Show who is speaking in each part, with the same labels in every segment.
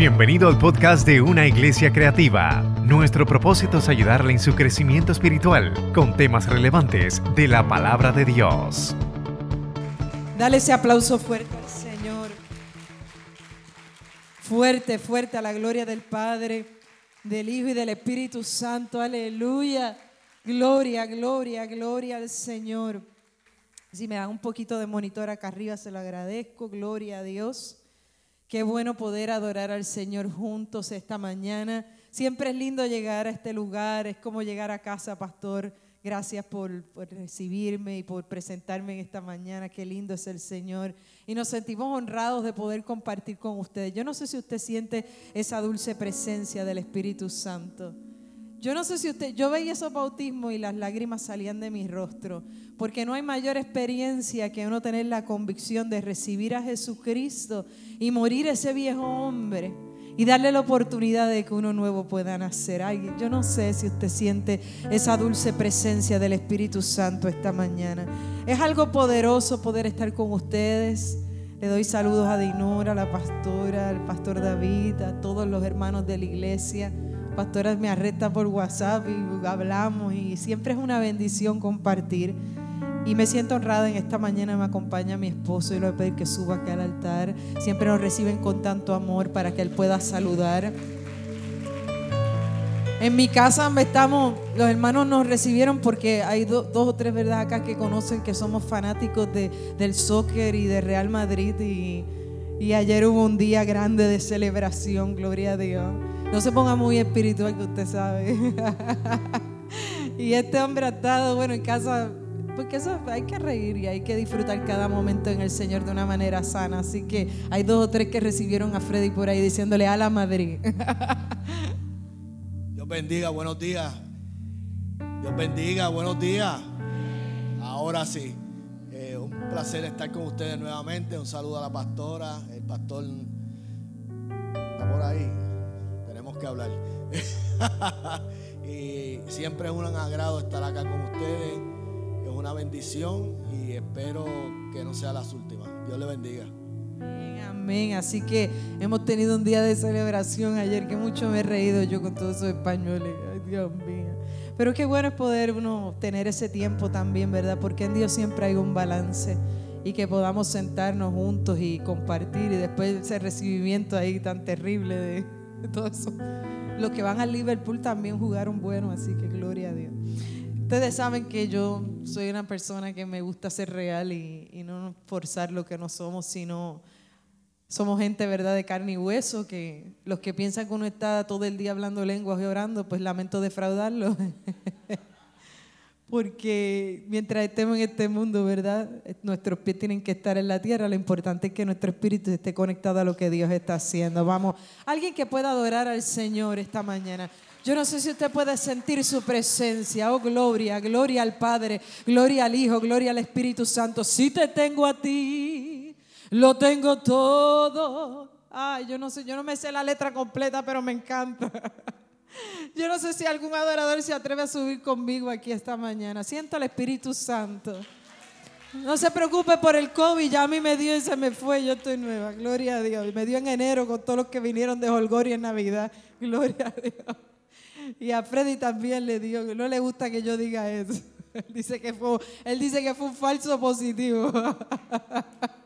Speaker 1: Bienvenido al podcast de Una Iglesia Creativa. Nuestro propósito es ayudarle en su crecimiento espiritual con temas relevantes de la palabra de Dios.
Speaker 2: Dale ese aplauso fuerte al Señor. Fuerte, fuerte a la gloria del Padre, del Hijo y del Espíritu Santo. Aleluya. Gloria, gloria, gloria al Señor. Si me dan un poquito de monitor acá arriba, se lo agradezco. Gloria a Dios. Qué bueno poder adorar al Señor juntos esta mañana. Siempre es lindo llegar a este lugar, es como llegar a casa, pastor. Gracias por, recibirme y por presentarme en esta mañana. Qué lindo es el Señor. Y nos sentimos honrados de poder compartir con ustedes. Yo no sé si usted siente esa dulce presencia del Espíritu Santo. Yo no sé si usted, yo veía esos bautismos y las lágrimas salían de mi rostro, porque no hay mayor experiencia que uno tener la convicción de recibir a Jesucristo y morir ese viejo hombre y darle la oportunidad de que uno nuevo pueda nacer. Ay, yo no sé si usted siente esa dulce presencia del Espíritu Santo esta mañana. Es algo poderoso poder estar con ustedes. Le doy saludos a Dinora, a la pastora, al pastor David, a todos los hermanos de la iglesia pastora me arresta por WhatsApp y hablamos y siempre es una bendición compartir. Y me siento honrada en esta mañana, me acompaña mi esposo y le voy a pedir que suba aquí al altar. Siempre nos reciben con tanto amor para que él pueda saludar. En mi casa estamos, los hermanos nos recibieron porque hay dos o tres verdad acá que conocen que somos fanáticos de, del soccer y de Real Madrid y, y ayer hubo un día grande de celebración, gloria a Dios. No se ponga muy espiritual que usted sabe. y este hombre ha estado, bueno, en casa, porque eso hay que reír y hay que disfrutar cada momento en el Señor de una manera sana. Así que hay dos o tres que recibieron a Freddy por ahí diciéndole a la Madrid.
Speaker 3: Dios bendiga, buenos días. Dios bendiga, buenos días. Ahora sí, eh, un placer estar con ustedes nuevamente. Un saludo a la pastora, el pastor está por ahí que hablar. y siempre es un agrado estar acá con ustedes. Es una bendición y espero que no sea las últimas. Dios le bendiga.
Speaker 2: Amén. Así que hemos tenido un día de celebración ayer que mucho me he reído yo con todos esos españoles. Ay, Dios mío. Pero qué bueno es poder uno tener ese tiempo también, ¿verdad? Porque en Dios siempre hay un balance y que podamos sentarnos juntos y compartir y después ese recibimiento ahí tan terrible de todo eso. Los que van al Liverpool también jugaron bueno, así que gloria a Dios. Ustedes saben que yo soy una persona que me gusta ser real y, no forzar lo que no somos, sino somos gente, ¿verdad?, de carne y hueso, que los que piensan que uno está todo el día hablando lenguas y orando, pues lamento defraudarlo. porque mientras estemos en este mundo, ¿verdad? Nuestros pies tienen que estar en la tierra. Lo importante es que nuestro espíritu esté conectado a lo que Dios está haciendo. Vamos, alguien que pueda adorar al Señor esta mañana. Yo no sé si usted puede sentir su presencia. Oh, gloria, gloria al Padre, gloria al Hijo, gloria al Espíritu Santo. Si te tengo a ti, lo tengo todo. Ay, yo no sé, yo no me sé la letra completa, pero me encanta. Yo no sé si algún adorador se atreve a subir conmigo aquí esta mañana. Siento al Espíritu Santo. No se preocupe por el COVID, ya a mí me dio y se me fue, yo estoy nueva, gloria a Dios. Me dio en enero con todos los que vinieron de Holgoria en Navidad, gloria a Dios. Y a Freddy también le dio, no le gusta que yo diga eso. Él dice que fue, él dice que fue un falso positivo.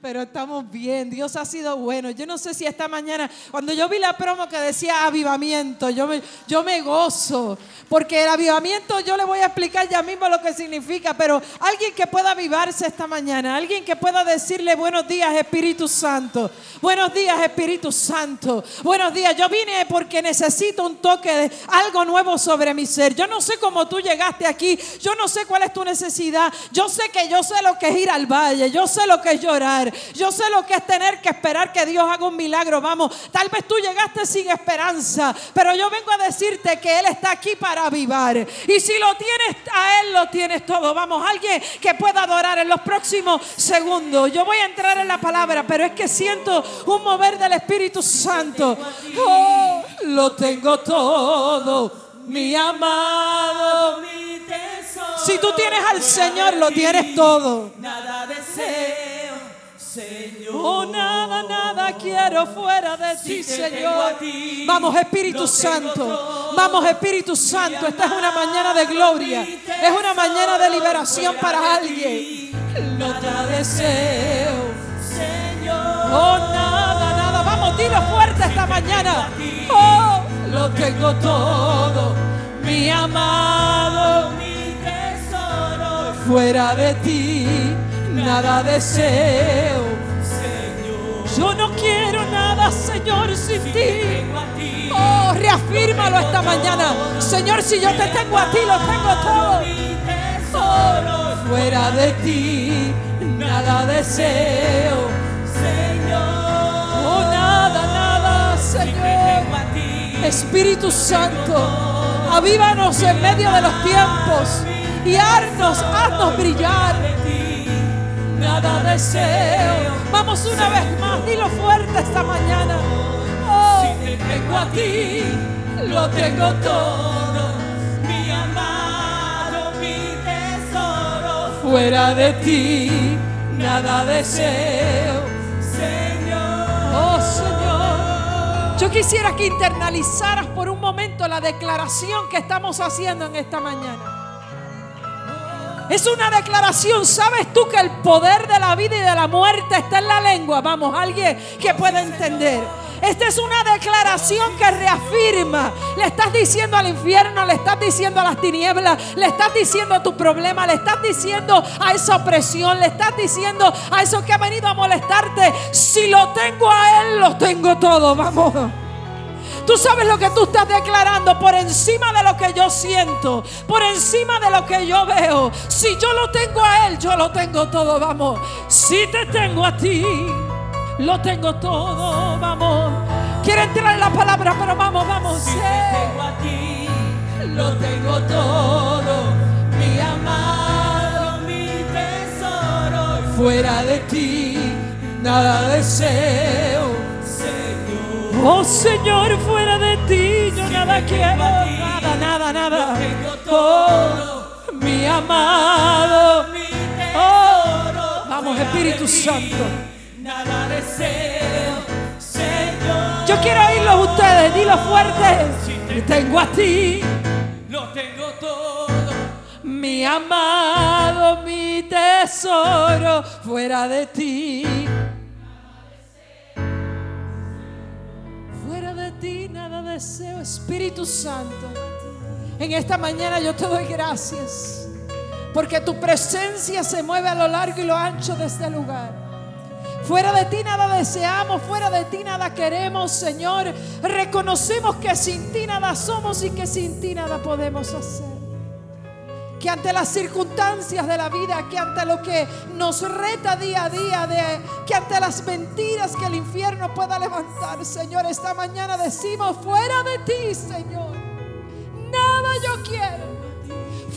Speaker 2: Pero estamos bien, Dios ha sido bueno. Yo no sé si esta mañana, cuando yo vi la promo que decía avivamiento, yo me, yo me gozo, porque el avivamiento yo le voy a explicar ya mismo lo que significa, pero alguien que pueda avivarse esta mañana, alguien que pueda decirle buenos días Espíritu Santo, buenos días Espíritu Santo, buenos días, yo vine porque necesito un toque de algo nuevo sobre mi ser. Yo no sé cómo tú llegaste aquí, yo no sé cuál es tu necesidad, yo sé que yo sé lo que es ir al valle, yo sé lo que es llorar. Yo sé lo que es tener que esperar que Dios haga un milagro. Vamos, tal vez tú llegaste sin esperanza, pero yo vengo a decirte que Él está aquí para avivar. Y si lo tienes a Él, lo tienes todo. Vamos, alguien que pueda adorar en los próximos segundos. Yo voy a entrar en la palabra, pero es que siento un mover del Espíritu Santo. Oh, lo tengo todo, mi amado. Si tú tienes al Señor, lo tienes todo.
Speaker 4: Nada deseo
Speaker 2: Oh, nada, nada nada quiero fuera de ti, Señor. Vamos, Espíritu Santo. Vamos, Espíritu Santo. Esta es una mañana de gloria. Es una mañana de liberación para alguien. Nada deseo, Señor. Oh, nada, nada. Vamos, dilo fuerte esta mañana. Oh, lo tengo todo, mi amado, mi tesoro. Fuera de ti, nada deseo. Yo no quiero nada, Señor, sin ti. Oh, reafírmalo esta mañana. Señor, si yo te tengo a ti, lo tengo todo. Oh, fuera de ti, nada deseo. Espíritu Santo, avívanos en medio de los tiempos y haznos, haznos brillar. Nada deseo. Vamos una vez más, dilo fuerte esta mañana. Oh, si te tengo a ti, lo tengo todo. Mi amado, mi tesoro. Fuera de ti, nada deseo. Señor. Oh, Señor. Yo quisiera que internalizaras por un momento la declaración que estamos haciendo en esta mañana. Es una declaración. ¿Sabes tú que el poder de la vida y de la muerte está en la lengua? Vamos, alguien que pueda entender. Esta es una declaración que reafirma. Le estás diciendo al infierno, le estás diciendo a las tinieblas, le estás diciendo a tu problema, le estás diciendo a esa opresión, le estás diciendo a eso que ha venido a molestarte. Si lo tengo a Él, lo tengo todo. Vamos. Tú sabes lo que tú estás declarando por encima de lo que yo siento, por encima de lo que yo veo. Si yo lo tengo a Él, yo lo tengo todo, vamos. Si te tengo a ti, lo tengo todo, vamos. Quiero entrar en la palabra, pero vamos, vamos. Si te tengo a ti, lo tengo todo. Mi amado, mi tesoro. Fuera de ti, nada deseo. Oh Señor, fuera de ti yo nada quiero, nada, nada, nada. Oh, mi amado, oh, vamos Espíritu Santo. Nada deseo, Señor. Yo quiero oírlos ustedes, dilo fuerte. Tengo a ti, lo tengo todo. Mi amado, mi tesoro, fuera de ti. Deseo, Espíritu Santo. En esta mañana yo te doy gracias porque tu presencia se mueve a lo largo y lo ancho de este lugar. Fuera de ti nada deseamos, fuera de ti nada queremos, Señor. Reconocemos que sin ti nada somos y que sin ti nada podemos hacer. Que ante las circunstancias de la vida, que ante lo que nos reta día a día, que ante las mentiras que el infierno pueda levantar, Señor, esta mañana decimos, fuera de ti, Señor, nada yo quiero.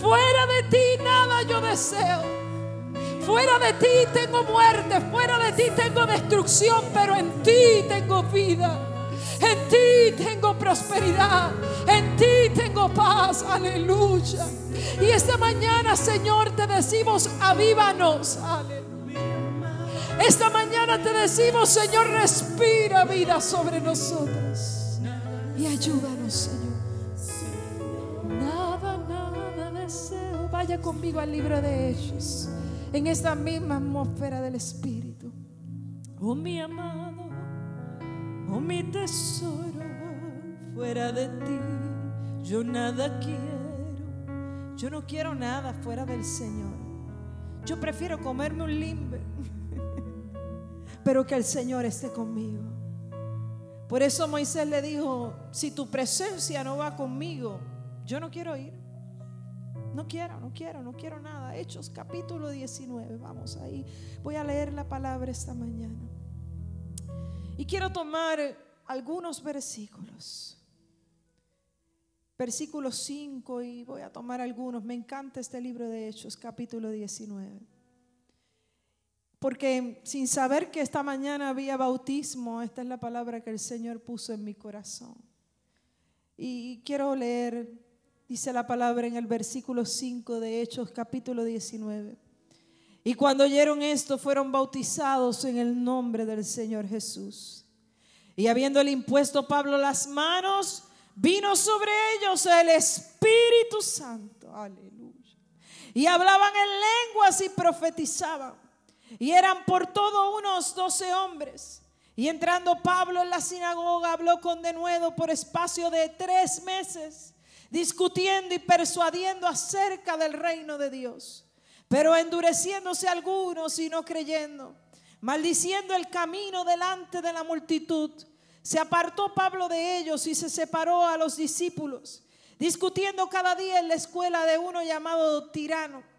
Speaker 2: Fuera de ti nada yo deseo. Fuera de ti tengo muerte, fuera de ti tengo destrucción, pero en ti tengo vida. En ti tengo prosperidad, en ti tengo paz, aleluya. Y esta mañana, Señor, te decimos, avívanos, aleluya. Esta mañana te decimos, Señor, respira vida sobre nosotros. Y ayúdanos, Señor. Nada, nada deseo. Vaya conmigo al libro de Hechos en esta misma atmósfera del Espíritu. Oh mi amado, oh mi tesoro, fuera de ti yo nada quiero. Yo no quiero nada fuera del Señor. Yo prefiero comerme un limbe, pero que el Señor esté conmigo. Por eso Moisés le dijo, si tu presencia no va conmigo, yo no quiero ir. No quiero, no quiero, no quiero nada. Hechos capítulo 19, vamos ahí. Voy a leer la palabra esta mañana. Y quiero tomar algunos versículos. Versículo 5 y voy a tomar algunos. Me encanta este libro de Hechos, capítulo 19. Porque sin saber que esta mañana había bautismo, esta es la palabra que el Señor puso en mi corazón. Y quiero leer Dice la palabra en el versículo 5 de Hechos capítulo 19. Y cuando oyeron esto fueron bautizados en el nombre del Señor Jesús. Y habiéndole impuesto Pablo las manos, vino sobre ellos el Espíritu Santo. Aleluya. Y hablaban en lenguas y profetizaban. Y eran por todo unos doce hombres. Y entrando Pablo en la sinagoga, habló con denuedo por espacio de tres meses, discutiendo y persuadiendo acerca del reino de Dios. Pero endureciéndose algunos y no creyendo, maldiciendo el camino delante de la multitud, se apartó Pablo de ellos y se separó a los discípulos, discutiendo cada día en la escuela de uno llamado tirano.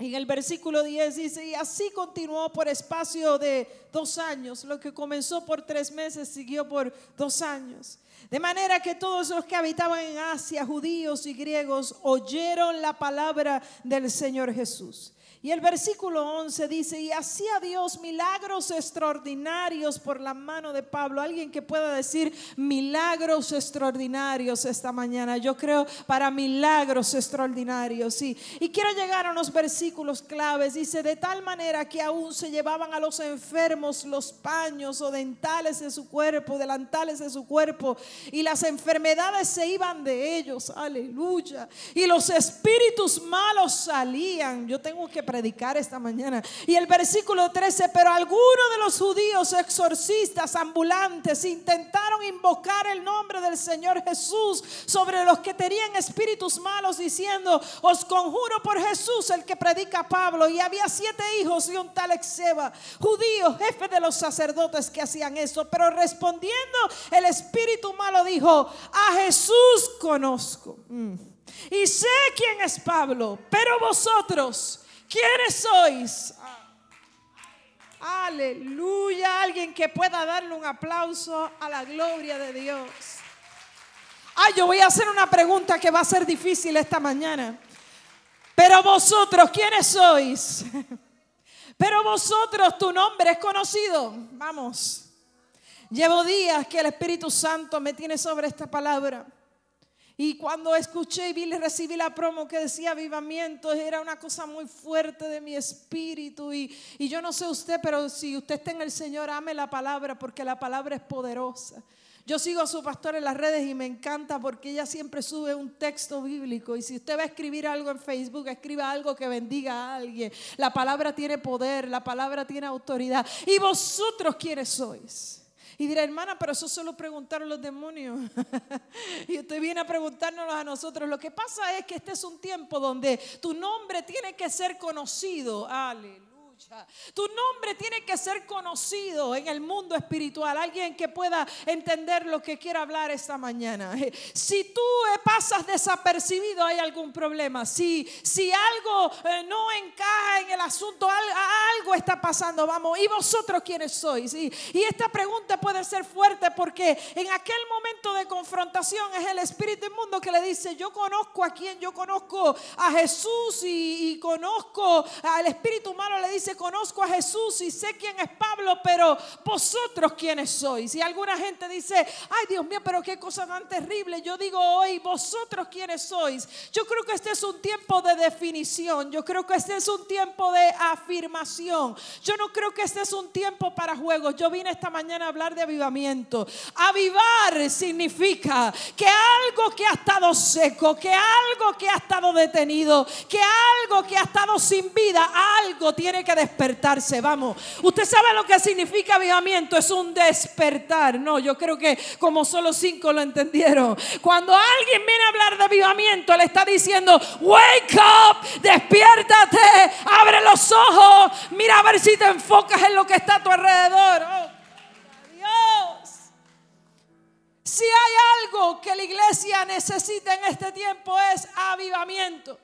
Speaker 2: En el versículo 10 dice, y así continuó por espacio de dos años, lo que comenzó por tres meses siguió por dos años. De manera que todos los que habitaban en Asia, judíos y griegos, oyeron la palabra del Señor Jesús. Y el versículo 11 dice, y hacía Dios milagros extraordinarios por la mano de Pablo. Alguien que pueda decir milagros extraordinarios esta mañana. Yo creo para milagros extraordinarios, sí. Y quiero llegar a unos versículos claves. Dice, de tal manera que aún se llevaban a los enfermos los paños o dentales de su cuerpo, delantales de su cuerpo. Y las enfermedades se iban de ellos. Aleluya. Y los espíritus malos salían. Yo tengo que predicar esta mañana. Y el versículo 13, pero algunos de los judíos exorcistas ambulantes intentaron invocar el nombre del Señor Jesús sobre los que tenían espíritus malos diciendo, os conjuro por Jesús el que predica Pablo. Y había siete hijos y un tal Exeba, judío, jefe de los sacerdotes que hacían eso. Pero respondiendo el espíritu malo dijo, a Jesús conozco. Mm. Y sé quién es Pablo, pero vosotros ¿Quiénes sois? Aleluya. Alguien que pueda darle un aplauso a la gloria de Dios. Ay, yo voy a hacer una pregunta que va a ser difícil esta mañana. Pero vosotros, ¿quiénes sois? Pero vosotros, tu nombre es conocido. Vamos. Llevo días que el Espíritu Santo me tiene sobre esta palabra. Y cuando escuché y vi, recibí la promo que decía avivamiento, era una cosa muy fuerte de mi espíritu. Y, y yo no sé usted, pero si usted está en el Señor, ame la palabra porque la palabra es poderosa. Yo sigo a su pastor en las redes y me encanta porque ella siempre sube un texto bíblico. Y si usted va a escribir algo en Facebook, escriba algo que bendiga a alguien. La palabra tiene poder, la palabra tiene autoridad. ¿Y vosotros quiénes sois? Y dirá, hermana, pero eso solo preguntaron los demonios. y usted viene a preguntárnoslo a nosotros. Lo que pasa es que este es un tiempo donde tu nombre tiene que ser conocido. Aleluya. Tu nombre tiene que ser conocido en el mundo espiritual. Alguien que pueda entender lo que quiero hablar esta mañana. Si tú eh, pasas desapercibido, hay algún problema. Si, si algo eh, no encaja en el asunto, algo está pasando. Vamos, ¿y vosotros quiénes sois? Y, esta pregunta puede ser fuerte porque en aquel momento de confrontación es el espíritu inmundo que le dice: Yo conozco a quien, yo conozco a Jesús y, y conozco al espíritu malo, le conozco a Jesús y sé quién es Pablo, pero vosotros quiénes sois. Y alguna gente dice, ay Dios mío, pero qué cosa tan terrible. Yo digo hoy, vosotros quiénes sois. Yo creo que este es un tiempo de definición. Yo creo que este es un tiempo de afirmación. Yo no creo que este es un tiempo para juegos. Yo vine esta mañana a hablar de avivamiento. Avivar significa que algo que ha estado seco, que algo que ha estado detenido, que algo que ha estado sin vida, algo tiene que despertarse. Vamos, usted sabe lo que significa avivamiento, es un despertar. No, yo creo que como solo cinco lo entendieron. Cuando alguien viene a hablar de avivamiento, le está diciendo, wake up, despiértate, abre los ojos, mira a ver si te enfocas en lo que está a tu alrededor. Oh, Dios. Si hay algo que la iglesia necesita en este tiempo es avivamiento.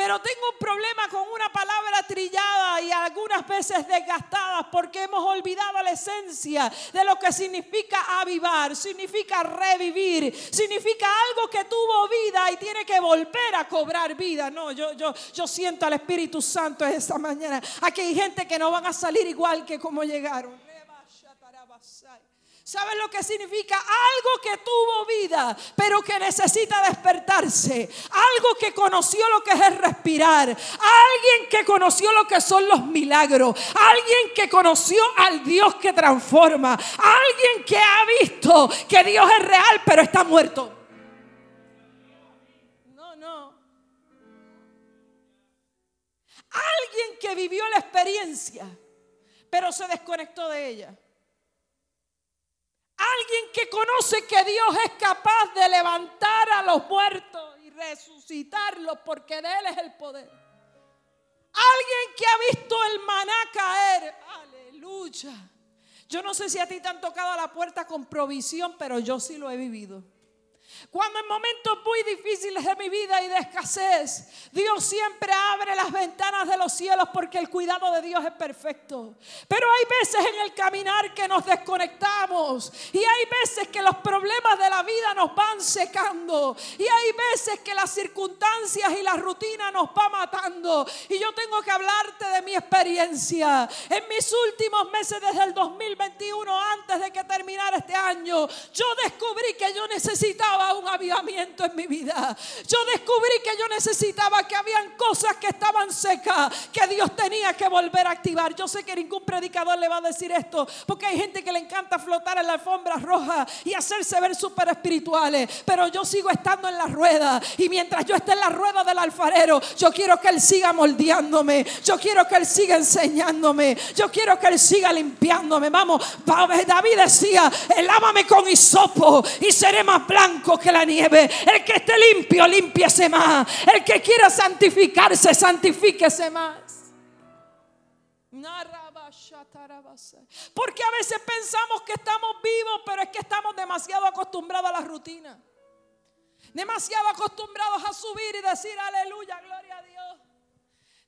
Speaker 2: Pero tengo un problema con una palabra trillada y algunas veces desgastada porque hemos olvidado la esencia de lo que significa avivar, significa revivir, significa algo que tuvo vida y tiene que volver a cobrar vida. No, yo, yo, yo siento al Espíritu Santo esta mañana. Aquí hay gente que no van a salir igual que como llegaron. ¿Sabes lo que significa? Algo que tuvo vida, pero que necesita despertarse. Algo que conoció lo que es el respirar. Alguien que conoció lo que son los milagros. Alguien que conoció al Dios que transforma. Alguien que ha visto que Dios es real, pero está muerto. No, no. Alguien que vivió la experiencia, pero se desconectó de ella. Alguien que conoce que Dios es capaz de levantar a los muertos y resucitarlos porque de Él es el poder. Alguien que ha visto el maná caer. Aleluya. Yo no sé si a ti te han tocado la puerta con provisión, pero yo sí lo he vivido. Cuando en momentos muy difíciles de mi vida y de escasez, Dios siempre abre las ventanas de los cielos porque el cuidado de Dios es perfecto. Pero hay veces en el caminar que nos desconectamos y hay veces que los problemas de la vida nos van secando y hay veces que las circunstancias y la rutina nos va matando. Y yo tengo que hablarte de mi experiencia. En mis últimos meses desde el 2021, antes de que terminara este año, yo descubrí que yo necesitaba un avivamiento en mi vida. Yo descubrí que yo necesitaba que habían cosas que estaban secas, que Dios tenía que volver a activar. Yo sé que ningún predicador le va a decir esto, porque hay gente que le encanta flotar en la alfombra roja y hacerse ver súper espirituales. Pero yo sigo estando en la rueda y mientras yo esté en la rueda del alfarero, yo quiero que Él siga moldeándome. Yo quiero que Él siga enseñándome. Yo quiero que Él siga limpiándome. Vamos, David decía, lávame con hisopo y seré más blanco que la nieve. El que esté limpio, limpiese más. El que quiera santificarse, santifíquese más. Porque a veces pensamos que estamos vivos, pero es que estamos demasiado acostumbrados a la rutina. Demasiado acostumbrados a subir y decir aleluya, gloria a Dios.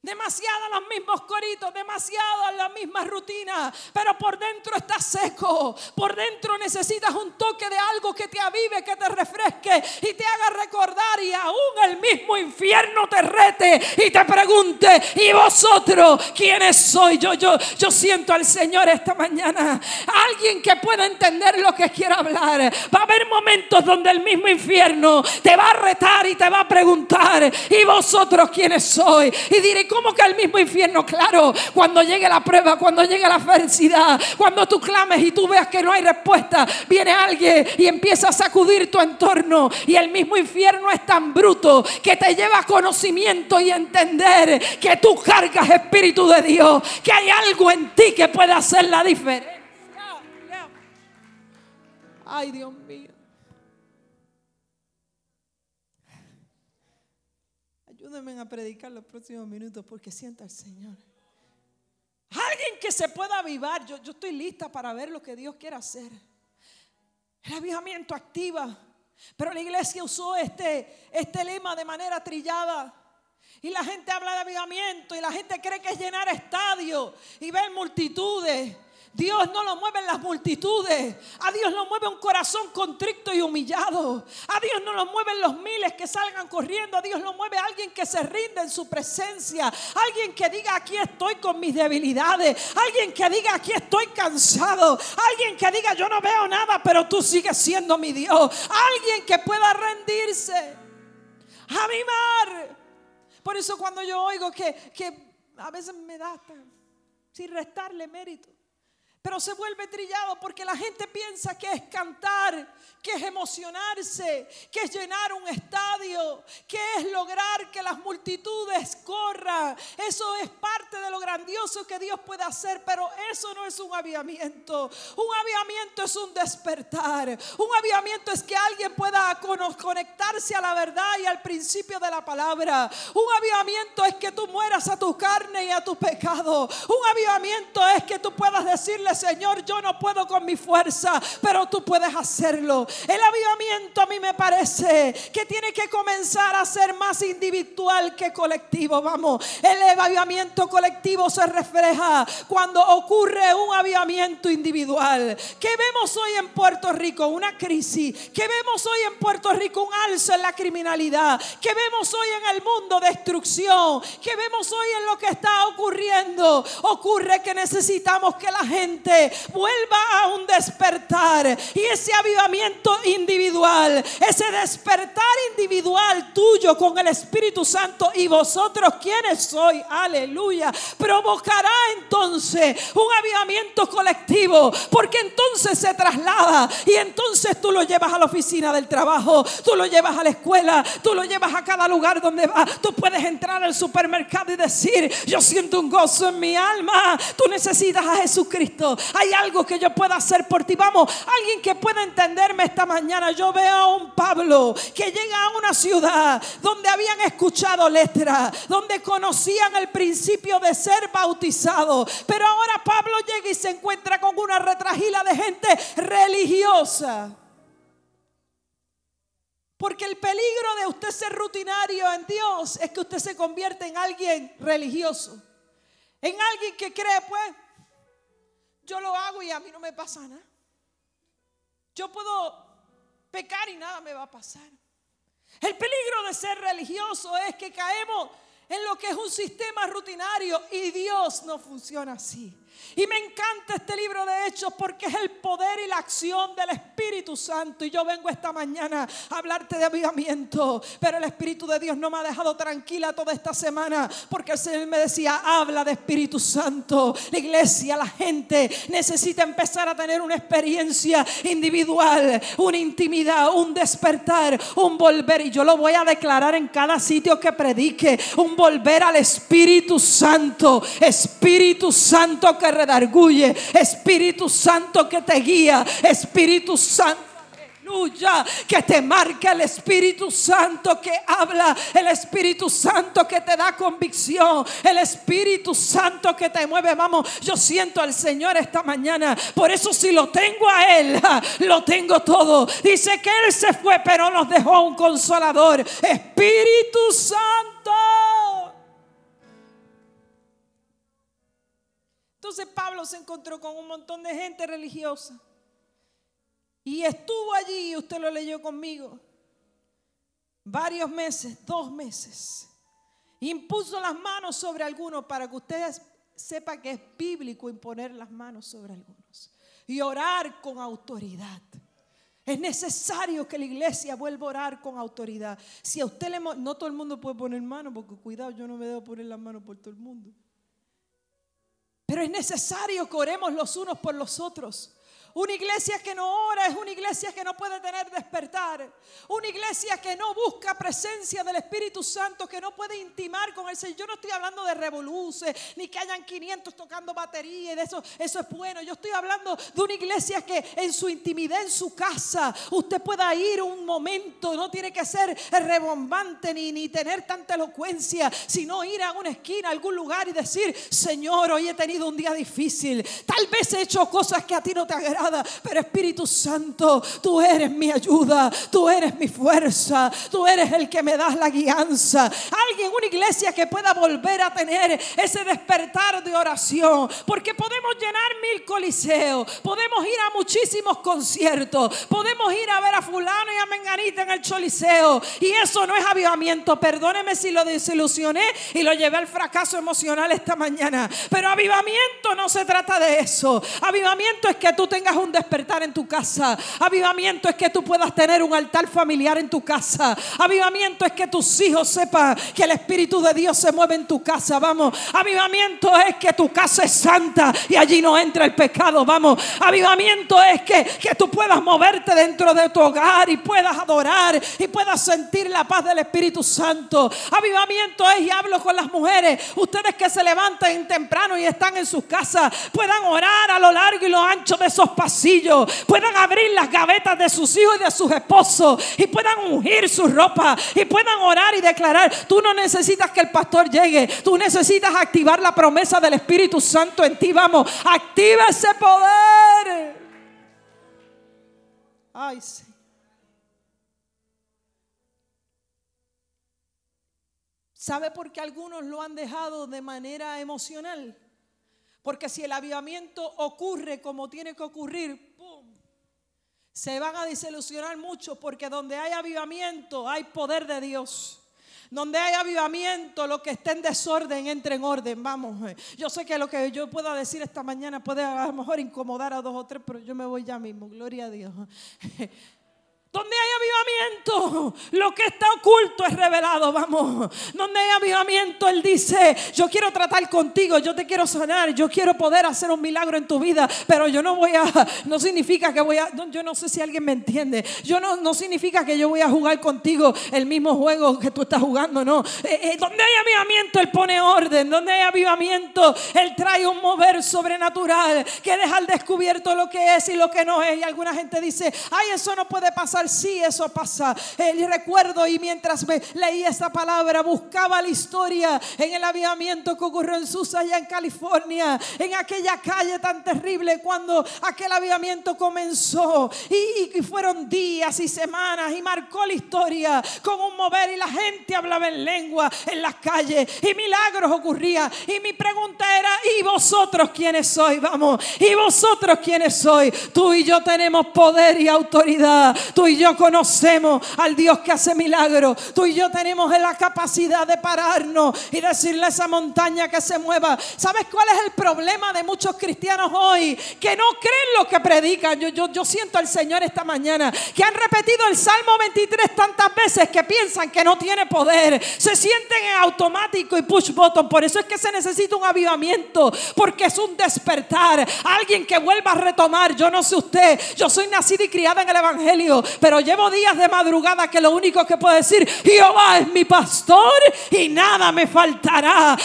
Speaker 2: Demasiado los mismos coritos, demasiado la misma rutina, pero por dentro está seco. Por dentro necesitas un toque de algo que te avive, que te refresque y te haga recordar y aún el mismo infierno te rete y te pregunte, ¿y vosotros quiénes soy? Yo yo yo siento al Señor esta mañana, alguien que pueda entender lo que quiero hablar. Va a haber momentos donde el mismo infierno te va a retar y te va a preguntar, ¿y vosotros quiénes soy? Y diré ¿Cómo que el mismo infierno? Claro, cuando llegue la prueba, cuando llegue la felicidad, cuando tú clames y tú veas que no hay respuesta, viene alguien y empieza a sacudir tu entorno. Y el mismo infierno es tan bruto que te lleva a conocimiento y entender que tú cargas Espíritu de Dios, que hay algo en ti que puede hacer la diferencia. Ay, Dios mío. Ayúdenme a predicar los próximos minutos porque sienta al Señor. Alguien que se pueda avivar. Yo, yo estoy lista para ver lo que Dios quiere hacer. El avivamiento activa. Pero la iglesia usó este, este lema de manera trillada. Y la gente habla de avivamiento y la gente cree que es llenar estadios y ver multitudes. Dios no lo mueve en las multitudes. A Dios lo mueve un corazón contrito y humillado. A Dios no lo mueven los miles que salgan corriendo. A Dios lo mueve alguien que se rinde en su presencia. Alguien que diga aquí estoy con mis debilidades. Alguien que diga aquí estoy cansado. Alguien que diga yo no veo nada, pero tú sigues siendo mi Dios. Alguien que pueda rendirse. Animar. Por eso cuando yo oigo que, que a veces me da sin restarle mérito pero se vuelve trillado porque la gente piensa que es cantar, que es emocionarse, que es llenar un estadio, que es lograr que las multitudes corran. Eso es parte de lo grandioso que Dios puede hacer, pero eso no es un avivamiento. Un avivamiento es un despertar. Un avivamiento es que alguien pueda conectarse a la verdad y al principio de la palabra. Un avivamiento es que tú mueras a tu carne y a tu pecado. Un avivamiento es que tú puedas decirle Señor, yo no puedo con mi fuerza, pero tú puedes hacerlo. El avivamiento a mí me parece que tiene que comenzar a ser más individual que colectivo. Vamos, el avivamiento colectivo se refleja cuando ocurre un avivamiento individual. ¿Qué vemos hoy en Puerto Rico? Una crisis. ¿Qué vemos hoy en Puerto Rico? Un alza en la criminalidad. ¿Qué vemos hoy en el mundo? Destrucción. ¿Qué vemos hoy en lo que está ocurriendo? Ocurre que necesitamos que la gente vuelva a un despertar. Y ese avivamiento individual, ese despertar individual tuyo con el Espíritu Santo y vosotros quienes sois, aleluya, provocará entonces un avivamiento colectivo, porque entonces se traslada y entonces tú lo llevas a la oficina del trabajo, tú lo llevas a la escuela, tú lo llevas a cada lugar donde va, tú puedes entrar al supermercado y decir, yo siento un gozo en mi alma, tú necesitas a Jesucristo, hay algo que yo pueda hacer por ti, vamos, alguien que pueda entenderme esta mañana, yo veo a un Pablo que llega a una ciudad donde habían escuchado letras, donde conocían el principio de ser bautizado, pero ahora Pablo llega y se encuentra con una retragila de gente religiosa. Porque el peligro de usted ser rutinario en Dios es que usted se convierte en alguien religioso. En alguien que cree, pues, yo lo hago y a mí no me pasa nada. Yo puedo pecar y nada me va a pasar. El peligro de ser religioso es que caemos en lo que es un sistema rutinario y Dios no funciona así. Y me encanta este libro de Hechos porque es el poder y la acción del Espíritu Santo. Y yo vengo esta mañana a hablarte de avivamiento. Pero el Espíritu de Dios no me ha dejado tranquila toda esta semana porque el Señor me decía, habla de Espíritu Santo. La iglesia, la gente necesita empezar a tener una experiencia individual, una intimidad, un despertar, un volver. Y yo lo voy a declarar en cada sitio que predique. Un volver al Espíritu Santo. Espíritu Santo que redarguye, Espíritu Santo que te guía, Espíritu Santo que te marca el Espíritu Santo que habla, el Espíritu Santo que te da convicción, el Espíritu Santo que te mueve. Vamos, yo siento al Señor esta mañana, por eso si lo tengo a Él, lo tengo todo. Dice que Él se fue, pero nos dejó un consolador, Espíritu Santo. Entonces Pablo se encontró con un montón de gente religiosa. Y estuvo allí, usted lo leyó conmigo, varios meses, dos meses. Impuso las manos sobre algunos para que ustedes sepa que es bíblico imponer las manos sobre algunos. Y orar con autoridad. Es necesario que la iglesia vuelva a orar con autoridad. Si a usted le... No todo el mundo puede poner mano, porque cuidado, yo no me debo poner las manos por todo el mundo. Pero es necesario que oremos los unos por los otros. Una iglesia que no ora es una iglesia que no puede tener despertar. Una iglesia que no busca presencia del Espíritu Santo, que no puede intimar con el Señor. Yo no estoy hablando de revoluciones, ni que hayan 500 tocando batería y eso. Eso es bueno. Yo estoy hablando de una iglesia que en su intimidad, en su casa, usted pueda ir un momento. No tiene que ser rebombante ni, ni tener tanta elocuencia, sino ir a una esquina, a algún lugar y decir, Señor, hoy he tenido un día difícil. Tal vez he hecho cosas que a ti no te agradan pero Espíritu Santo, tú eres mi ayuda, tú eres mi fuerza, tú eres el que me das la guianza. Alguien, una iglesia que pueda volver a tener ese despertar de oración, porque podemos llenar mil coliseos, podemos ir a muchísimos conciertos, podemos ir a ver a fulano y a menganita en el choliseo, y eso no es avivamiento. Perdóneme si lo desilusioné y lo llevé al fracaso emocional esta mañana, pero avivamiento no se trata de eso. Avivamiento es que tú tengas un despertar en tu casa. Avivamiento es que tú puedas tener un altar familiar en tu casa. Avivamiento es que tus hijos sepan que el Espíritu de Dios se mueve en tu casa. Vamos. Avivamiento es que tu casa es santa y allí no entra el pecado. Vamos. Avivamiento es que, que tú puedas moverte dentro de tu hogar y puedas adorar y puedas sentir la paz del Espíritu Santo. Avivamiento es, y hablo con las mujeres, ustedes que se levantan temprano y están en sus casas, puedan orar a lo largo y lo ancho de esos puedan abrir las gavetas de sus hijos y de sus esposos y puedan ungir su ropa y puedan orar y declarar. Tú no necesitas que el pastor llegue, tú necesitas activar la promesa del Espíritu Santo en ti. Vamos, activa ese poder. Ay, sí. ¿Sabe por qué algunos lo han dejado de manera emocional? Porque si el avivamiento ocurre como tiene que ocurrir, ¡pum! se van a desilusionar mucho porque donde hay avivamiento hay poder de Dios. Donde hay avivamiento, lo que está en desorden entre en orden. Vamos, eh. yo sé que lo que yo pueda decir esta mañana puede a lo mejor incomodar a dos o tres, pero yo me voy ya mismo. Gloria a Dios. Donde hay avivamiento, lo que está oculto es revelado, vamos. Donde hay avivamiento, Él dice, yo quiero tratar contigo, yo te quiero sanar, yo quiero poder hacer un milagro en tu vida, pero yo no voy a, no significa que voy a, yo no sé si alguien me entiende, yo no, no significa que yo voy a jugar contigo el mismo juego que tú estás jugando, no. Eh, eh, donde hay avivamiento, Él pone orden, donde hay avivamiento, Él trae un mover sobrenatural que deja al descubierto lo que es y lo que no es. Y alguna gente dice, ay, eso no puede pasar sí, eso pasa. El recuerdo y mientras me leía esta palabra, buscaba la historia en el avivamiento que ocurrió en Susa, allá en California, en aquella calle tan terrible cuando aquel avivamiento comenzó. Y, y fueron días y semanas y marcó la historia con un mover y la gente hablaba en lengua en las calles y milagros ocurrían. Y mi pregunta era, ¿y vosotros quiénes sois? Vamos, ¿y vosotros quiénes sois? Tú y yo tenemos poder y autoridad. Tú y yo conocemos al Dios que hace milagros. Tú y yo tenemos la capacidad de pararnos y decirle a esa montaña que se mueva. ¿Sabes cuál es el problema de muchos cristianos hoy? Que no creen lo que predican. Yo, yo, yo siento al Señor esta mañana que han repetido el Salmo 23 tantas veces que piensan que no tiene poder. Se sienten en automático y push button. Por eso es que se necesita un avivamiento. Porque es un despertar. Alguien que vuelva a retomar. Yo no sé usted. Yo soy nacida y criada en el Evangelio pero llevo días de madrugada que lo único que puedo decir, Jehová es mi pastor y nada me faltará.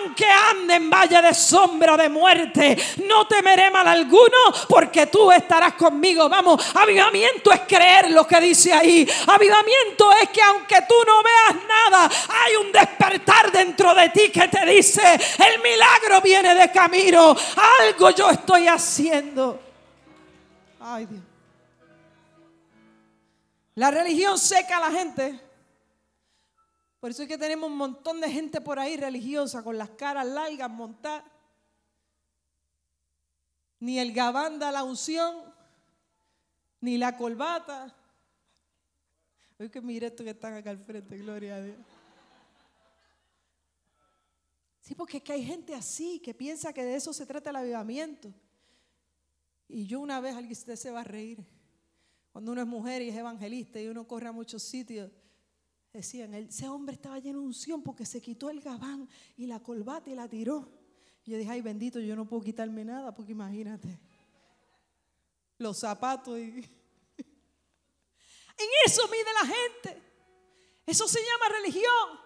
Speaker 2: Aunque ande en valle de sombra de muerte, no temeré mal alguno porque tú estarás conmigo. Vamos, avivamiento es creer lo que dice ahí. Avivamiento es que aunque tú no veas nada, hay un despertar dentro de ti que te dice, el milagro viene de camino. Algo yo estoy haciendo. Ay Dios. La religión seca a la gente. Por eso es que tenemos un montón de gente por ahí religiosa con las caras largas montadas. Ni el gabán da la unción, ni la colbata. Hoy que mire esto que están acá al frente, gloria a Dios. Sí, porque es que hay gente así que piensa que de eso se trata el avivamiento. Y yo una vez alguien se va a reír. Cuando uno es mujer y es evangelista y uno corre a muchos sitios, decían, ese hombre estaba lleno de unción porque se quitó el gabán y la colbata y la tiró. Y yo dije, ay bendito, yo no puedo quitarme nada porque imagínate, los zapatos y... en eso mide la gente. Eso se llama religión.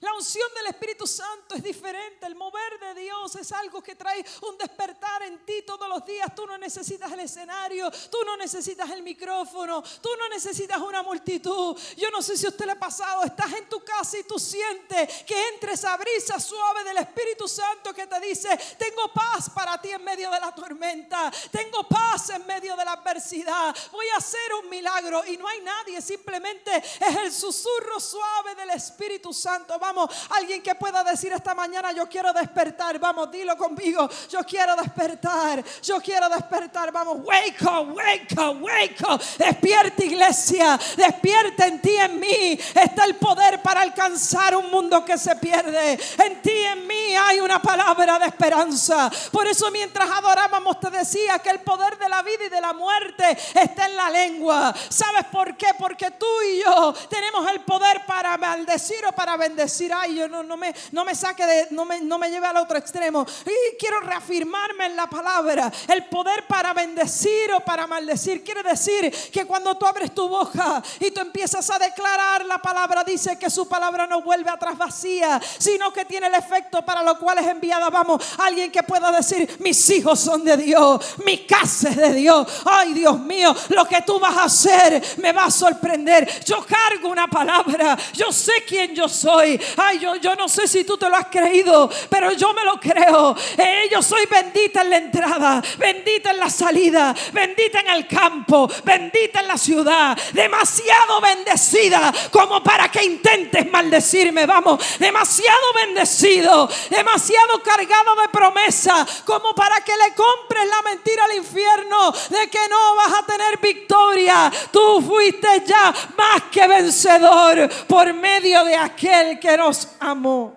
Speaker 2: La unción del Espíritu Santo es diferente. El mover de Dios es algo que trae un despertar en ti todos los días. Tú no necesitas el escenario, tú no necesitas el micrófono, tú no necesitas una multitud. Yo no sé si a usted le ha pasado, estás en tu casa y tú sientes que entre esa brisa suave del Espíritu Santo que te dice, tengo paz para ti en medio de la tormenta, tengo paz en medio de la adversidad, voy a hacer un milagro y no hay nadie, simplemente es el susurro suave del Espíritu Santo. Vamos, alguien que pueda decir esta mañana, yo quiero despertar. Vamos, dilo conmigo, yo quiero despertar. Yo quiero despertar. Vamos, wake up, wake up, wake up. Despierta iglesia, despierta en ti, en mí. Está el poder para alcanzar un mundo que se pierde. En ti, en mí hay una palabra de esperanza. Por eso mientras adorábamos te decía que el poder de la vida y de la muerte está en la lengua. ¿Sabes por qué? Porque tú y yo tenemos el poder para maldecir o para bendecir decir, ay, yo no, no, me, no me saque de, no me, no me lleve al otro extremo. Y quiero reafirmarme en la palabra. El poder para bendecir o para maldecir. Quiere decir que cuando tú abres tu boca y tú empiezas a declarar la palabra, dice que su palabra no vuelve atrás vacía, sino que tiene el efecto para lo cual es enviada. Vamos, alguien que pueda decir, mis hijos son de Dios, mi casa es de Dios. Ay, Dios mío, lo que tú vas a hacer me va a sorprender. Yo cargo una palabra, yo sé quién yo soy. Ay, yo, yo no sé si tú te lo has creído, pero yo me lo creo. Eh, yo soy bendita en la entrada, bendita en la salida, bendita en el campo, bendita en la ciudad. Demasiado bendecida como para que intentes maldecirme. Vamos, demasiado bendecido, demasiado cargado de promesa como para que le compres la mentira al infierno de que no vas a tener victoria. Tú fuiste ya más que vencedor por medio de aquel que nos amó.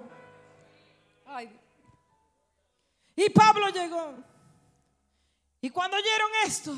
Speaker 2: Y Pablo llegó. Y cuando oyeron esto,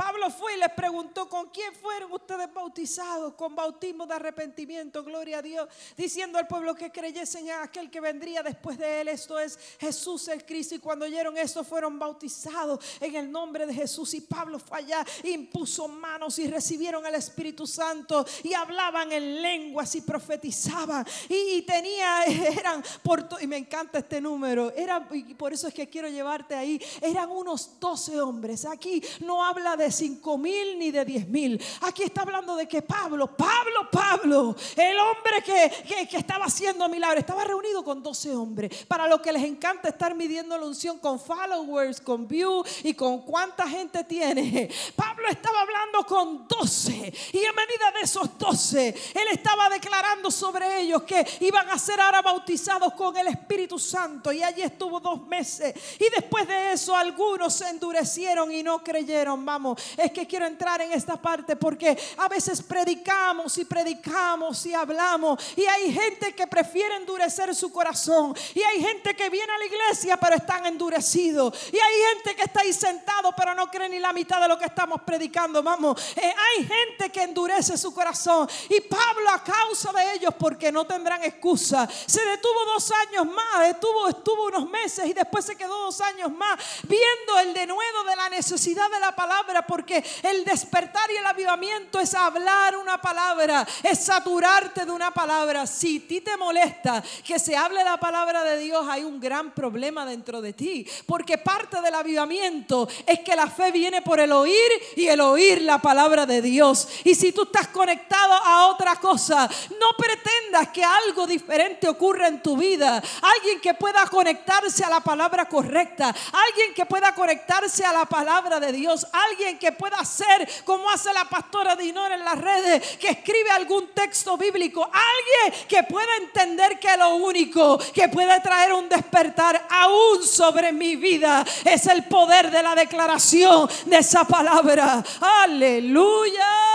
Speaker 2: Pablo fue y les preguntó, ¿con quién fueron ustedes bautizados? Con bautismo de arrepentimiento, gloria a Dios, diciendo al pueblo que creyesen en aquel que vendría después de él, esto es Jesús el Cristo. Y cuando oyeron esto, fueron bautizados en el nombre de Jesús. Y Pablo fue allá, impuso manos y recibieron el Espíritu Santo y hablaban en lenguas y profetizaban. Y, tenía, eran, por y me encanta este número, eran, y por eso es que quiero llevarte ahí, eran unos 12 hombres. Aquí no habla de cinco mil ni de diez mil. Aquí está hablando de que Pablo, Pablo, Pablo, el hombre que, que, estaba haciendo milagros, estaba reunido con 12 hombres. Para los que les encanta estar midiendo la unción con followers, con view y con cuánta gente tiene. Pablo estaba hablando con 12 y en medida de esos 12, él estaba declarando sobre ellos que iban a ser ahora bautizados con el Espíritu Santo y allí estuvo dos meses. Y después de eso algunos se endurecieron y no creyeron. Vamos, es que quiero entrar en esta parte porque a veces predicamos y predicamos y hablamos y hay gente que prefiere endurecer su corazón y hay gente que viene a la iglesia pero están endurecidos y hay gente que está ahí sentado pero no cree ni la mitad de lo que estamos predicando. Vamos, eh, hay gente que endurece su corazón y Pablo a causa de ellos porque no tendrán excusa se detuvo dos años más, detuvo, estuvo unos meses y después se quedó dos años más viendo el denuedo de la necesidad de la palabra porque el despertar y el avivamiento es hablar una palabra, es saturarte de una palabra. Si ti te molesta que se hable la palabra de Dios, hay un gran problema dentro de ti, porque parte del avivamiento es que la fe viene por el oír y el oír la palabra de Dios. Y si tú estás conectado a otra cosa, no pretendas que algo diferente ocurra en tu vida. Alguien que pueda conectarse a la palabra correcta, alguien que pueda conectarse a la palabra de Dios, alguien que pueda hacer como hace la pastora Dinora en las redes, que escribe algún texto bíblico. Alguien que pueda entender que lo único que puede traer un despertar aún sobre mi vida es el poder de la declaración de esa palabra. Aleluya.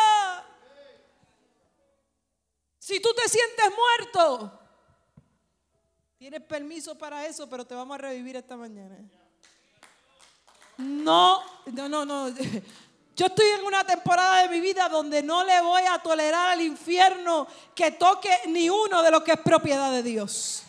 Speaker 2: Si tú te sientes muerto, tienes permiso para eso, pero te vamos a revivir esta mañana. No, no, no, no. Yo estoy en una temporada de mi vida donde no le voy a tolerar al infierno que toque ni uno de lo que es propiedad de Dios.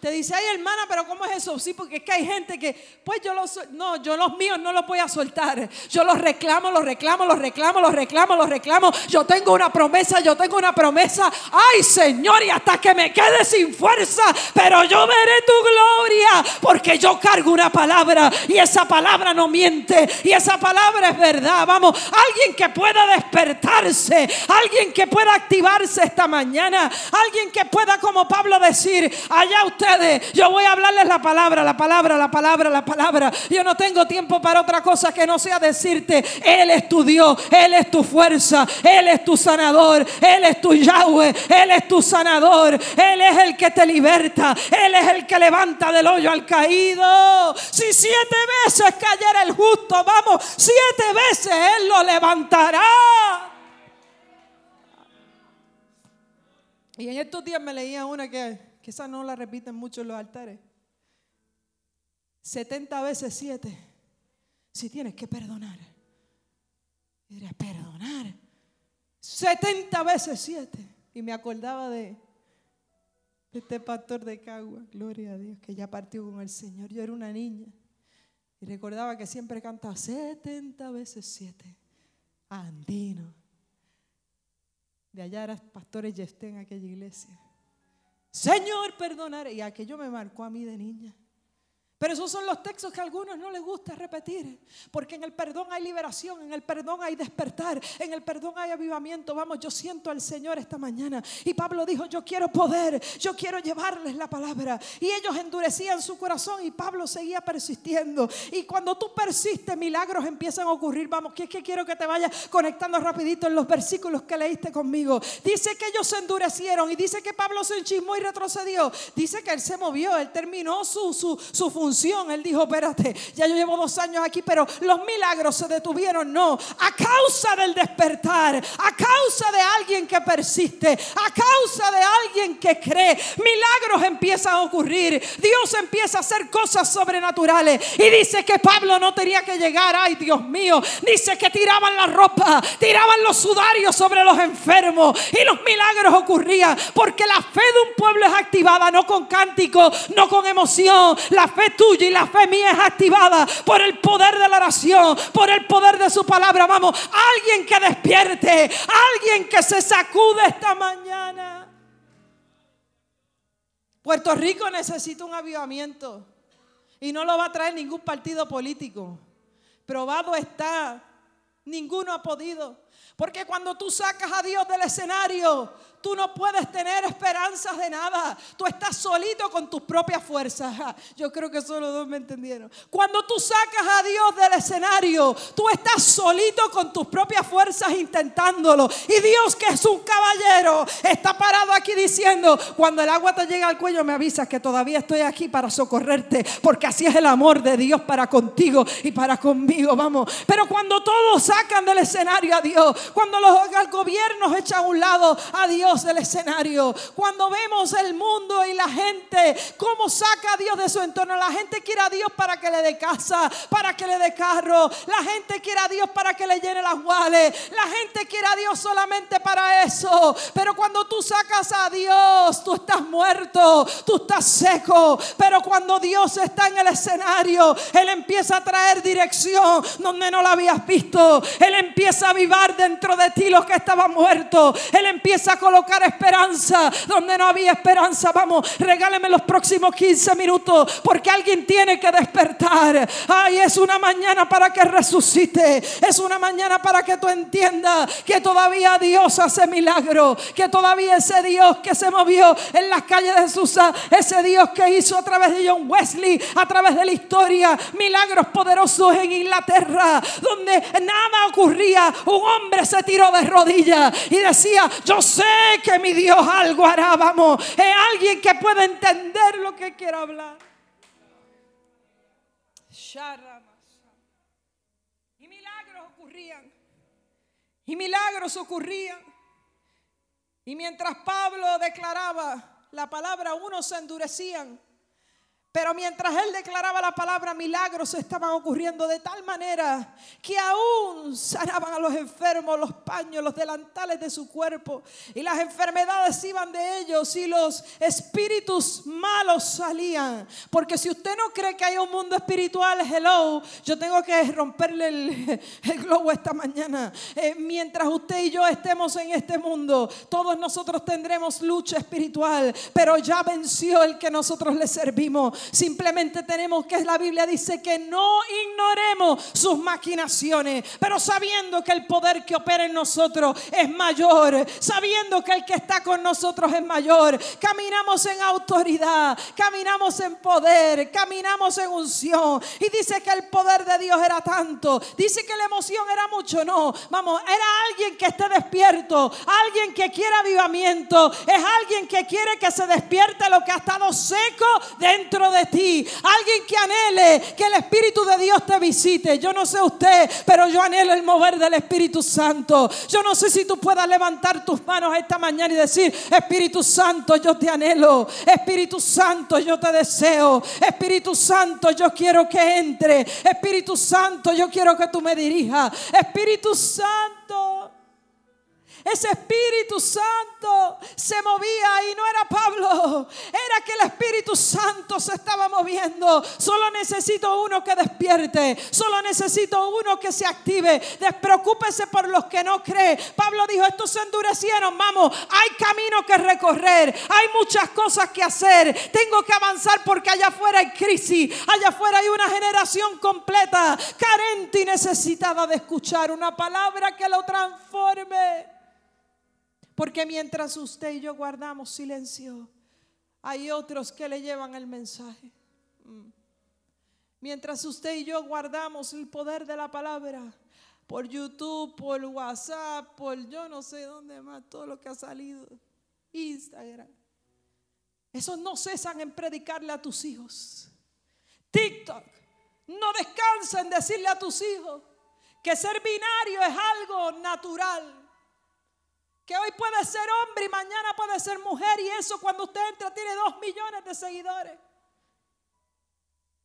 Speaker 2: Te dice, ay hermana, pero ¿cómo es eso? Sí, porque es que hay gente que, pues yo los, no, yo los míos no los voy a soltar. Yo los reclamo, los reclamo, los reclamo, los reclamo, los reclamo. Yo tengo una promesa, yo tengo una promesa. Ay Señor, y hasta que me quede sin fuerza, pero yo veré tu gloria, porque yo cargo una palabra y esa palabra no miente y esa palabra es verdad. Vamos, alguien que pueda despertarse, alguien que pueda activarse esta mañana, alguien que pueda, como Pablo, decir, allá usted yo voy a hablarles la palabra, la palabra, la palabra, la palabra. Yo no tengo tiempo para otra cosa que no sea decirte, Él es tu Dios, Él es tu fuerza, Él es tu sanador, Él es tu Yahweh, Él es tu sanador, Él es el que te liberta, Él es el que levanta del hoyo al caído. Si siete veces cayera el justo, vamos, siete veces Él lo levantará. Y en estos días me leía una que que esa no la repiten mucho en los altares. 70 veces 7. Si tienes que perdonar. Y perdonar. 70 veces 7. Y me acordaba de este pastor de Cagua, gloria a Dios, que ya partió con el Señor. Yo era una niña. Y recordaba que siempre cantaba 70 veces 7. Andino. De allá eran pastores Yesté en aquella iglesia. Señor, perdonaré. Y aquello me marcó a mí de niña. Pero esos son los textos que a algunos no les gusta repetir. Porque en el perdón hay liberación, en el perdón hay despertar, en el perdón hay avivamiento. Vamos, yo siento al Señor esta mañana. Y Pablo dijo, yo quiero poder, yo quiero llevarles la palabra. Y ellos endurecían su corazón y Pablo seguía persistiendo. Y cuando tú persistes, milagros empiezan a ocurrir. Vamos, que es que quiero que te vayas conectando rapidito en los versículos que leíste conmigo. Dice que ellos se endurecieron y dice que Pablo se enchismó y retrocedió. Dice que él se movió, él terminó su, su, su función él dijo, espérate, ya yo llevo dos años aquí, pero los milagros se detuvieron. No, a causa del despertar, a causa de alguien que persiste, a causa de alguien que cree, milagros empiezan a ocurrir. Dios empieza a hacer cosas sobrenaturales. Y dice que Pablo no tenía que llegar, ay Dios mío, dice que tiraban la ropa, tiraban los sudarios sobre los enfermos y los milagros ocurrían porque la fe de un pueblo es activada no con cántico, no con emoción. La fe tuya y la fe mía es activada por el poder de la oración, por el poder de su palabra. Vamos, alguien que despierte, alguien que se sacude esta mañana. Puerto Rico necesita un avivamiento y no lo va a traer ningún partido político. Probado está, ninguno ha podido. Porque cuando tú sacas a Dios del escenario, Tú no puedes tener esperanzas de nada. Tú estás solito con tus propias fuerzas. Yo creo que solo dos me entendieron. Cuando tú sacas a Dios del escenario, tú estás solito con tus propias fuerzas intentándolo. Y Dios, que es un caballero, está parado aquí diciendo, cuando el agua te llega al cuello, me avisas que todavía estoy aquí para socorrerte. Porque así es el amor de Dios para contigo y para conmigo. Vamos. Pero cuando todos sacan del escenario a Dios, cuando los gobiernos echan a un lado a Dios, del escenario. Cuando vemos el mundo y la gente, cómo saca a Dios de su entorno. La gente quiere a Dios para que le dé casa, para que le dé carro. La gente quiere a Dios para que le llene las guales. La gente quiere a Dios solamente para eso. Pero cuando tú sacas a Dios, tú estás muerto, tú estás seco. Pero cuando Dios está en el escenario, Él empieza a traer dirección donde no la habías visto. Él empieza a avivar dentro de ti lo que estaba muerto. Él empieza a colocar esperanza donde no había esperanza. Vamos, regáleme los próximos 15 minutos porque alguien tiene que despertar. Ay, es una mañana para que resucite. Es una mañana para que tú entiendas que todavía Dios hace milagro. Que todavía ese Dios que se movió en las calles de Susa, ese Dios que hizo a través de John Wesley, a través de la historia, milagros poderosos en Inglaterra, donde nada ocurría. Un hombre se tiró de rodillas y decía, yo sé que mi Dios algo hará, vamos. Es alguien que puede entender lo que quiero hablar. Y milagros ocurrían. Y milagros ocurrían. Y mientras Pablo declaraba la palabra, unos se endurecían pero mientras él declaraba la palabra, milagros estaban ocurriendo de tal manera que aún sanaban a los enfermos los paños, los delantales de su cuerpo. Y las enfermedades iban de ellos y los espíritus malos salían. Porque si usted no cree que hay un mundo espiritual, hello, yo tengo que romperle el, globo esta mañana. Eh, mientras usted y yo estemos en este mundo, todos nosotros tendremos lucha espiritual. Pero ya venció el que nosotros le servimos. Simplemente tenemos que la Biblia dice que no ignoremos sus maquinaciones, pero sabiendo que el poder que opera en nosotros es mayor, sabiendo que el que está con nosotros es mayor. Caminamos en autoridad, caminamos en poder, caminamos en unción. Y dice que el poder de Dios era tanto. Dice que la emoción era mucho, no. Vamos, era alguien que esté despierto, alguien que quiera avivamiento, es alguien que quiere que se despierte lo que ha estado seco dentro de ti. Alguien que anhele que el Espíritu de Dios te visite. Yo no sé usted, pero yo anhelo el mover del Espíritu Santo. Yo no sé si tú puedas levantar tus manos esta mañana y decir, Espíritu Santo, yo te anhelo. Espíritu Santo, yo te deseo. Espíritu Santo, yo quiero que entre. Espíritu Santo, yo quiero que tú me dirijas. Espíritu Santo. Ese Espíritu Santo se movía y no era Pablo, era que el Espíritu Santo se estaba moviendo. Solo necesito uno que despierte, solo necesito uno que se active. Despreocúpese por los que no creen. Pablo dijo, estos se endurecieron, vamos, hay camino que recorrer, hay muchas cosas que hacer. Tengo que avanzar porque allá afuera hay crisis, allá afuera hay una generación completa, carente y necesitada de escuchar una palabra que lo transforme. Porque mientras usted y yo guardamos silencio, hay otros que le llevan el mensaje. Mm. Mientras usted y yo guardamos el poder de la palabra, por YouTube, por WhatsApp, por yo no sé dónde más, todo lo que ha salido, Instagram. Esos no cesan en predicarle a tus hijos. TikTok. No descansa en decirle a tus hijos que ser binario es algo natural. Que hoy puede ser hombre y mañana puede ser mujer y eso cuando usted entra tiene dos millones de seguidores.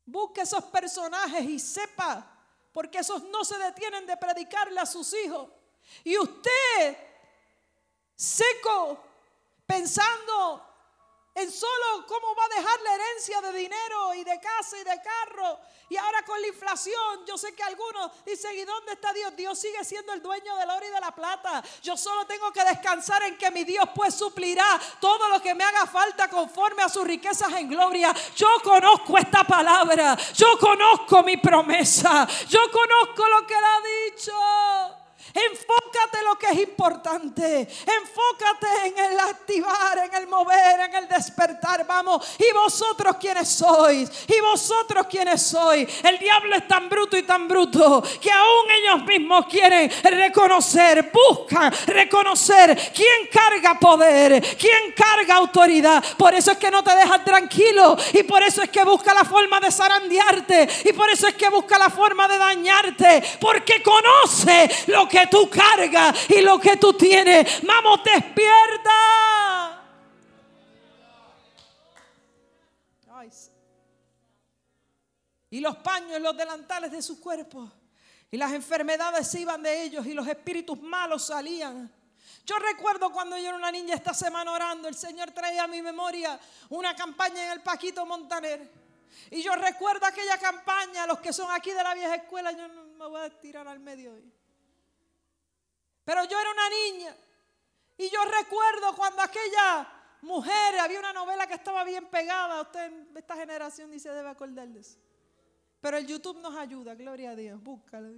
Speaker 2: Busque esos personajes y sepa, porque esos no se detienen de predicarle a sus hijos. Y usted, seco, pensando en solo cómo va a dejar la herencia de dinero y de casa y de carro. Y ahora con la inflación, yo sé que algunos dicen, ¿y dónde está Dios? Dios sigue siendo el dueño del oro y de la plata. Yo solo tengo que descansar en que mi Dios pues suplirá todo lo que me haga falta conforme a sus riquezas en gloria. Yo conozco esta palabra, yo conozco mi promesa, yo conozco lo que él ha dicho. Enfócate en lo que es importante. Enfócate en el activar, en el mover, en el despertar. Vamos. ¿Y vosotros quiénes sois? ¿Y vosotros quiénes sois? El diablo es tan bruto y tan bruto que aún ellos mismos quieren reconocer, buscan reconocer quién carga poder, quién carga autoridad. Por eso es que no te dejan tranquilo y por eso es que busca la forma de zarandearte y por eso es que busca la forma de dañarte porque conoce lo que tú cargas y lo que tú tienes. Vamos, despierta. Y los paños, los delantales de su cuerpo. Y las enfermedades se iban de ellos y los espíritus malos salían. Yo recuerdo cuando yo era una niña esta semana orando, el Señor traía a mi memoria una campaña en el Paquito Montaner. Y yo recuerdo aquella campaña, los que son aquí de la vieja escuela, yo no me voy a tirar al medio hoy. Pero yo era una niña. Y yo recuerdo cuando aquella mujer, había una novela que estaba bien pegada. Usted esta generación dice debe acordar de eso. Pero el YouTube nos ayuda, gloria a Dios. Búscalo.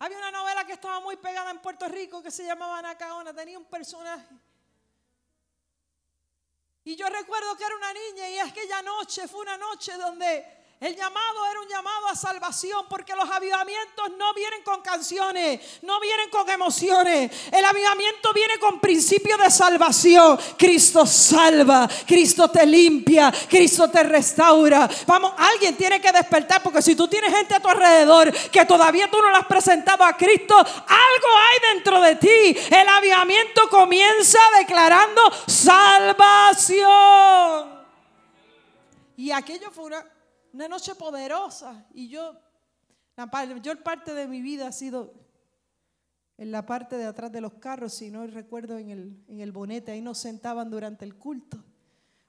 Speaker 2: Había una novela que estaba muy pegada en Puerto Rico que se llamaba Anacaona. Tenía un personaje. Y yo recuerdo que era una niña y aquella noche fue una noche donde el llamado era un llamado a salvación porque los avivamientos no vienen con canciones, no vienen con emociones. El avivamiento viene con principio de salvación. Cristo salva, Cristo te limpia, Cristo te restaura. Vamos, alguien tiene que despertar porque si tú tienes gente a tu alrededor que todavía tú no le has presentado a Cristo, algo hay dentro de ti. El avivamiento comienza declarando salvación. Y aquello fue una una noche poderosa. Y yo, la mayor parte de mi vida ha sido en la parte de atrás de los carros, si no recuerdo en el, en el bonete, ahí nos sentaban durante el culto,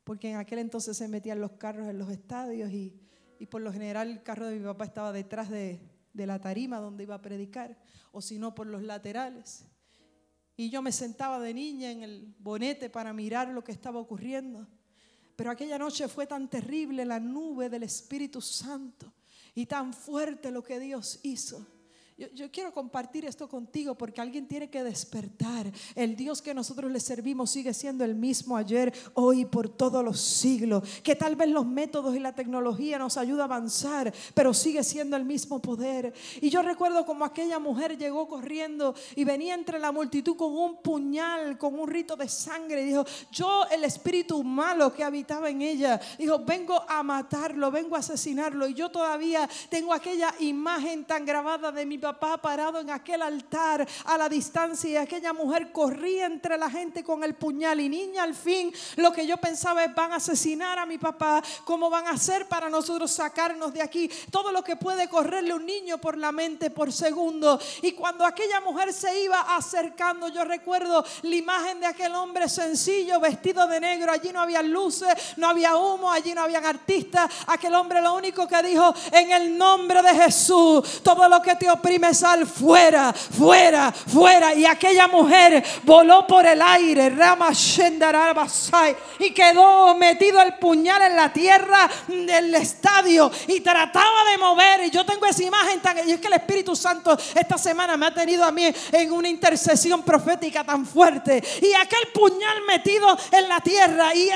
Speaker 2: porque en aquel entonces se metían los carros en los estadios y, y por lo general el carro de mi papá estaba detrás de, de la tarima donde iba a predicar, o si no por los laterales. Y yo me sentaba de niña en el bonete para mirar lo que estaba ocurriendo. Pero aquella noche fue tan terrible la nube del Espíritu Santo y tan fuerte lo que Dios hizo yo, quiero compartir esto contigo porque alguien tiene que despertar. El Dios que nosotros le servimos sigue siendo el mismo ayer, hoy, por todos los siglos. Que tal vez los métodos y la tecnología nos ayuda a avanzar, pero sigue siendo el mismo poder. Y yo recuerdo como aquella mujer llegó corriendo y venía entre la multitud con un puñal, con un rito de sangre. Y dijo, yo el espíritu malo que habitaba en ella, dijo, vengo a matarlo, vengo a asesinarlo. Y yo todavía tengo aquella imagen tan grabada de mi papá papá parado en aquel altar a la distancia y aquella mujer corría entre la gente con el puñal y niña al fin lo que yo pensaba es van a asesinar a mi papá, ¿cómo van a hacer para nosotros sacarnos de aquí? Todo lo que puede correrle un niño por la mente por segundo. Y cuando aquella mujer se iba acercando, yo recuerdo la imagen de aquel hombre sencillo vestido de negro, allí no había luces, no había humo, allí no habían artistas, aquel hombre lo único que dijo en el nombre de Jesús, todo lo que te oprime sal fuera, fuera, fuera. Y aquella mujer voló por el aire, Rama y quedó metido el puñal en la tierra del estadio y trataba de mover. Y yo tengo esa imagen tan. Y es que el Espíritu Santo esta semana me ha tenido a mí en una intercesión profética tan fuerte. Y aquel puñal metido en la tierra y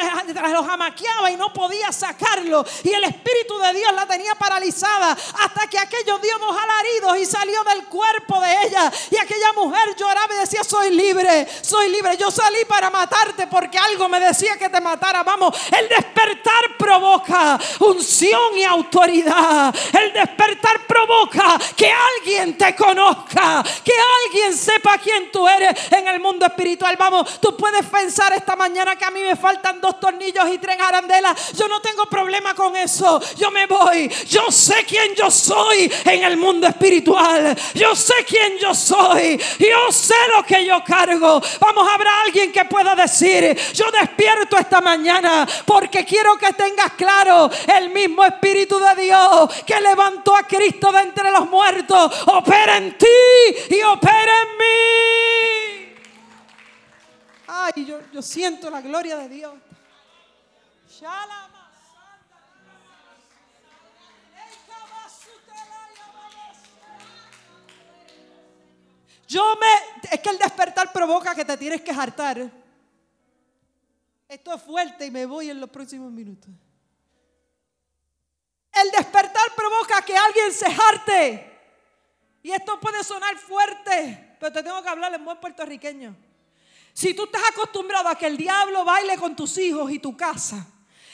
Speaker 2: lo jamaqueaba y no podía sacarlo. Y el Espíritu de Dios la tenía paralizada hasta que aquello dio dos alaridos y salió del cuerpo de ella y aquella mujer lloraba y decía, soy libre, soy libre. Yo salí para matarte porque algo me decía que te matara. Vamos, el despertar provoca unción y autoridad. El despertar provoca que alguien te conozca, que alguien sepa quién tú eres en el mundo espiritual. Vamos, tú puedes pensar esta mañana que a mí me faltan dos tornillos y tres arandelas. Yo no tengo problema con eso. Yo me voy. Yo sé quién yo soy en el mundo espiritual. Yo sé quién yo soy. Yo sé lo que yo cargo. Vamos, habrá alguien que pueda decir, yo despierto esta mañana porque quiero que tengas claro el mismo Espíritu de Dios que levantó a Cristo de entre los muertos. Opera en ti y opera en mí. Ay, yo, yo siento la gloria de Dios. Yo me. Es que el despertar provoca que te tienes que hartar. Esto es fuerte y me voy en los próximos minutos. El despertar provoca que alguien se harte. Y esto puede sonar fuerte, pero te tengo que hablar en buen puertorriqueño. Si tú estás acostumbrado a que el diablo baile con tus hijos y tu casa,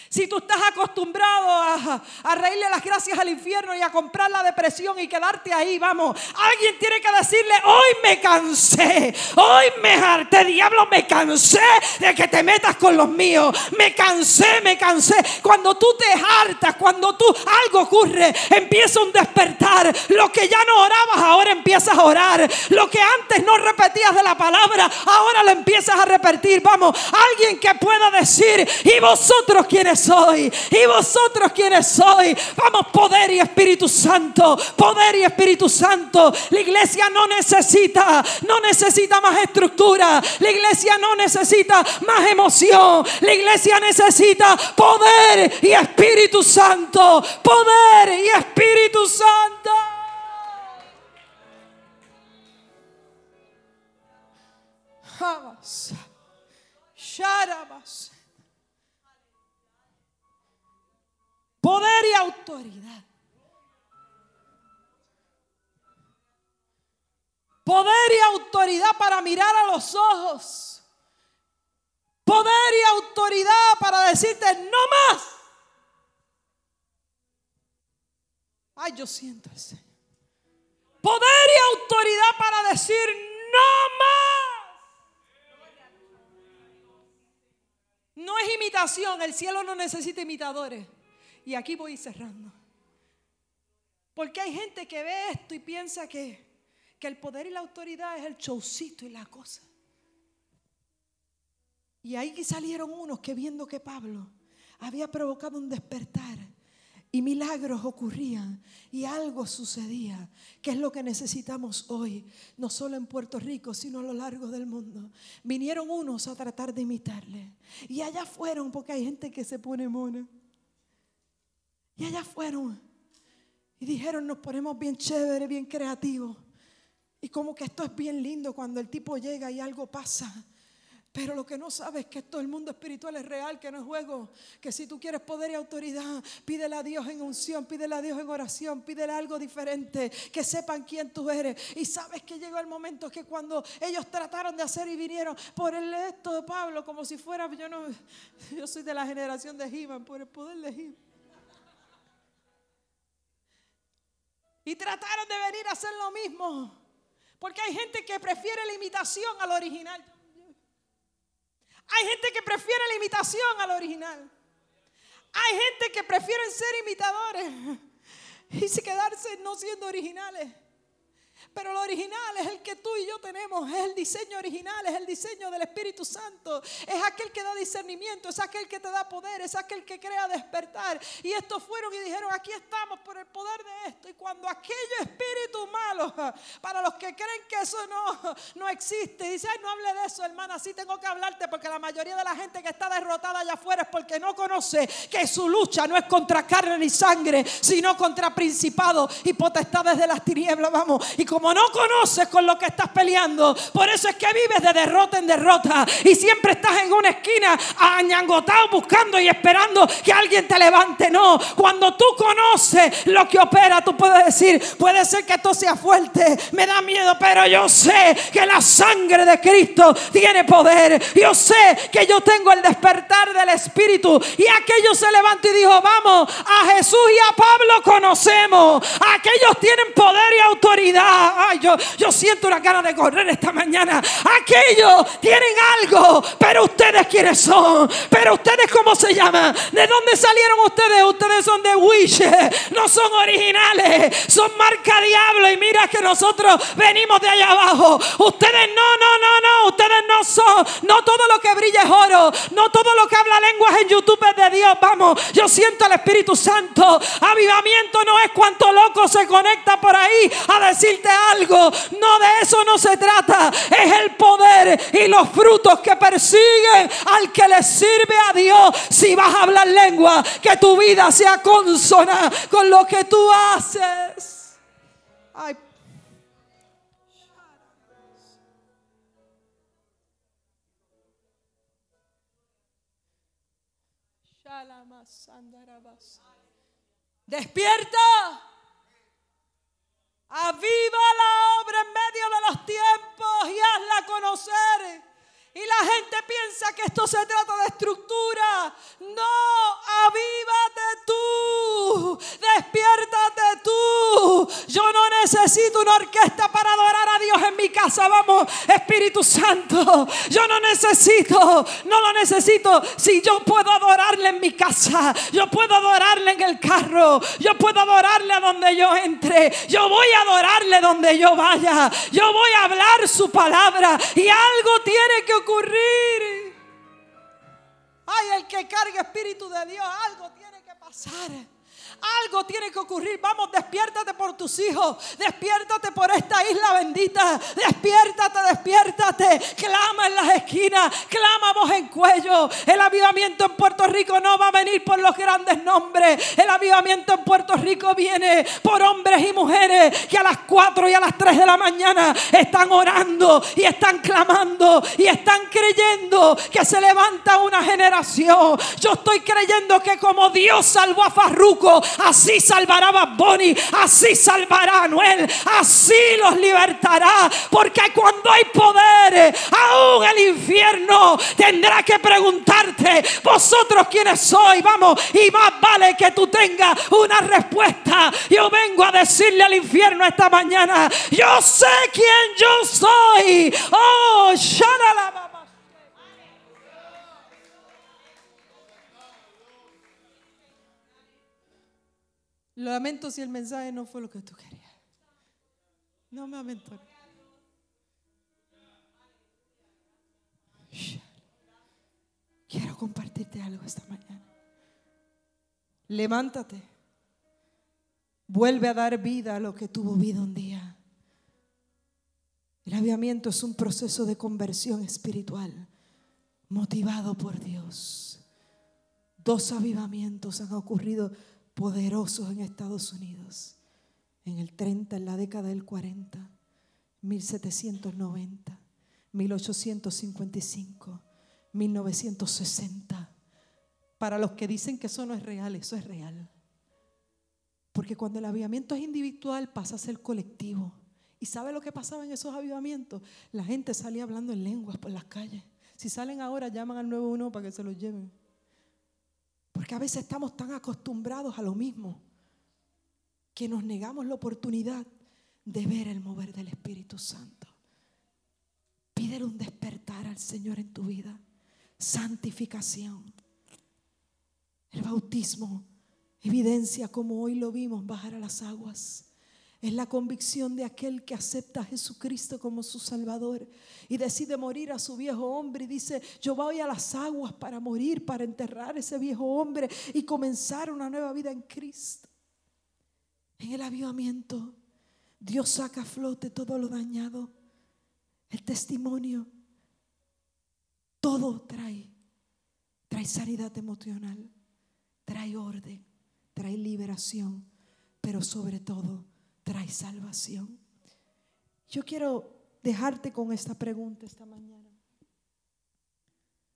Speaker 2: si tú estás acostumbrado a, a, reírle las gracias al infierno y a comprar la depresión y quedarte ahí, vamos, alguien tiene que decirle, hoy me cansé, hoy me harté, diablo, me cansé de que te metas con los míos, me cansé, me cansé. Cuando tú te hartas, cuando tú algo ocurre, empieza un despertar. Lo que ya no orabas, ahora empiezas a orar. Lo que antes no repetías de la palabra, ahora lo empiezas a repetir. Vamos, alguien que pueda decir, y vosotros quienes soy. ¿Y vosotros quiénes soy? Vamos, poder y Espíritu Santo. Poder y Espíritu Santo. La iglesia no necesita, no necesita más estructura. La iglesia no necesita más emoción. La iglesia necesita poder y Espíritu Santo. Poder y Espíritu Santo. Sharabas. Poder y autoridad. Poder y autoridad para mirar a los ojos. Poder y autoridad para decirte no más. Ay, yo siento Señor. Poder y autoridad para decir no más. No es imitación, el cielo no necesita imitadores. Y aquí voy cerrando. Porque hay gente que ve esto y piensa que, que el poder y la autoridad es el showcito y la cosa. Y ahí salieron unos que viendo que Pablo había provocado un despertar y milagros ocurrían y algo sucedía, que es lo que necesitamos hoy, no solo en Puerto Rico, sino a lo largo del mundo. Vinieron unos a tratar de imitarle y allá fueron porque hay gente que se pone mona. Y allá fueron. Y dijeron, nos ponemos bien chévere, bien creativos. Y como que esto es bien lindo cuando el tipo llega y algo pasa. Pero lo que no sabes es que todo el mundo espiritual es real, que no es juego. Que si tú quieres poder y autoridad, pídele a Dios en unción, pídele a Dios en oración, pídele algo diferente, que sepan quién tú eres. Y sabes que llegó el momento que cuando ellos trataron de hacer y vinieron por el esto de Pablo, como si fuera, yo no, yo soy de la generación de He-Man, por el poder de He-Man. Y trataron de venir a hacer lo mismo. Porque hay gente que prefiere la imitación al original. Hay gente que prefiere la imitación al original. Hay gente que prefiere ser imitadores y quedarse no siendo originales. Pero lo original es el que tú y yo tenemos, es el diseño original, es el diseño del Espíritu Santo, es aquel que da discernimiento, es aquel que te da poder, es aquel que crea despertar. Y estos fueron y dijeron, aquí estamos por el poder de esto. Y cuando aquello espíritu malo, para los que creen que eso no, no existe, dice, Ay, no hable de eso, hermana, sí tengo que hablarte porque la mayoría de la gente que está derrotada allá afuera es porque no conoce que su lucha no es contra carne ni sangre, sino contra principados y potestades de las tinieblas, vamos. Y como como no conoces con lo que estás peleando, por eso es que vives de derrota en derrota y siempre estás en una esquina añangotado buscando y esperando que alguien te levante. No, cuando tú conoces lo que opera, tú puedes decir, puede ser que esto sea fuerte, me da miedo, pero yo sé que la sangre de Cristo tiene poder. Yo sé que yo tengo el despertar del Espíritu. Y aquello se levantó y dijo, vamos, a Jesús y a Pablo conocemos. Aquellos tienen poder y autoridad. Ay, yo, yo siento una cara de correr esta mañana. Aquellos tienen algo, pero ustedes quiénes son. Pero ustedes cómo se llaman. ¿De dónde salieron ustedes? Ustedes son de Wish. No son originales. Son marca diablo. Y mira que nosotros venimos de allá abajo. Ustedes no, no, no, no. Ustedes no son. No todo lo que brilla es oro. No todo lo que habla lenguas en YouTube es de Dios. Vamos, yo siento el Espíritu Santo. Avivamiento no es cuánto loco se conecta por ahí a decirte algo. No, de eso no se trata. Es el poder y los frutos que persiguen al que le sirve a Dios. Si vas a hablar lengua, que tu vida sea consona con lo que tú haces. Despierta. Aviva la obra en medio de los tiempos y hazla conocer. Y la gente piensa que esto se trata de estructura. No, avívate tú, despiértate tú. Yo no necesito una orquesta para adorar a Dios en mi casa. Vamos, Espíritu Santo. Yo no necesito, no lo necesito. Si yo puedo adorarle en mi casa, yo puedo adorarle en el carro, yo puedo adorarle a donde yo entre. Yo voy a adorarle donde yo vaya. Yo voy a hablar su palabra y algo tiene que ocurrir. Ay, el que carga espíritu de Dios, algo tiene que pasar. Algo tiene que ocurrir. Vamos, despiértate por tus hijos. Despiértate por esta isla bendita. Despiértate, despiértate. Clama en las esquinas. Clama voz en cuello. El avivamiento en Puerto Rico no va a venir por los grandes nombres. El avivamiento en Puerto Rico viene por hombres y mujeres que a las 4 y a las 3 de la mañana están orando y están clamando y están creyendo que se levanta una generación. Yo estoy creyendo que como Dios salvó a Farruco, así salvará a así salvará a Noel, así los libertará. Porque cuando hay poder, aún el infierno tendrá que preguntarte, vosotros quiénes sois, vamos, y más vale que tú tengas una respuesta. Yo vengo a decirle al infierno esta mañana, yo sé quién yo soy. Oh, shalala. Lo lamento si el mensaje no fue lo que tú querías. No me lamento. Quiero compartirte algo esta mañana. Levántate. Vuelve a dar vida a lo que tuvo vida un día. El aviamiento es un proceso de conversión espiritual motivado por Dios. Dos avivamientos han ocurrido poderosos en Estados Unidos. En el 30, en la década del 40, 1790, 1855, 1960. Para los que dicen que eso no es real, eso es real. Porque cuando el avivamiento es individual pasa a ser colectivo. ¿Y sabe lo que pasaba en esos avivamientos? La gente salía hablando en lenguas por las calles. Si salen ahora, llaman al 911 para que se los lleven. Porque a veces estamos tan acostumbrados a lo mismo que nos negamos la oportunidad de ver el mover del Espíritu Santo. Pídele un despertar al Señor en tu vida. Santificación. El bautismo evidencia como hoy lo vimos bajar a las aguas. Es la convicción de aquel que acepta a Jesucristo como su Salvador y decide morir a su viejo hombre y dice, yo voy a las aguas para morir, para enterrar ese viejo hombre y comenzar una nueva vida en Cristo. En el avivamiento, Dios saca a flote todo lo dañado, el testimonio, todo trae, trae sanidad emocional, trae orden, trae liberación, pero sobre todo trae salvación. Yo quiero dejarte con esta pregunta esta mañana.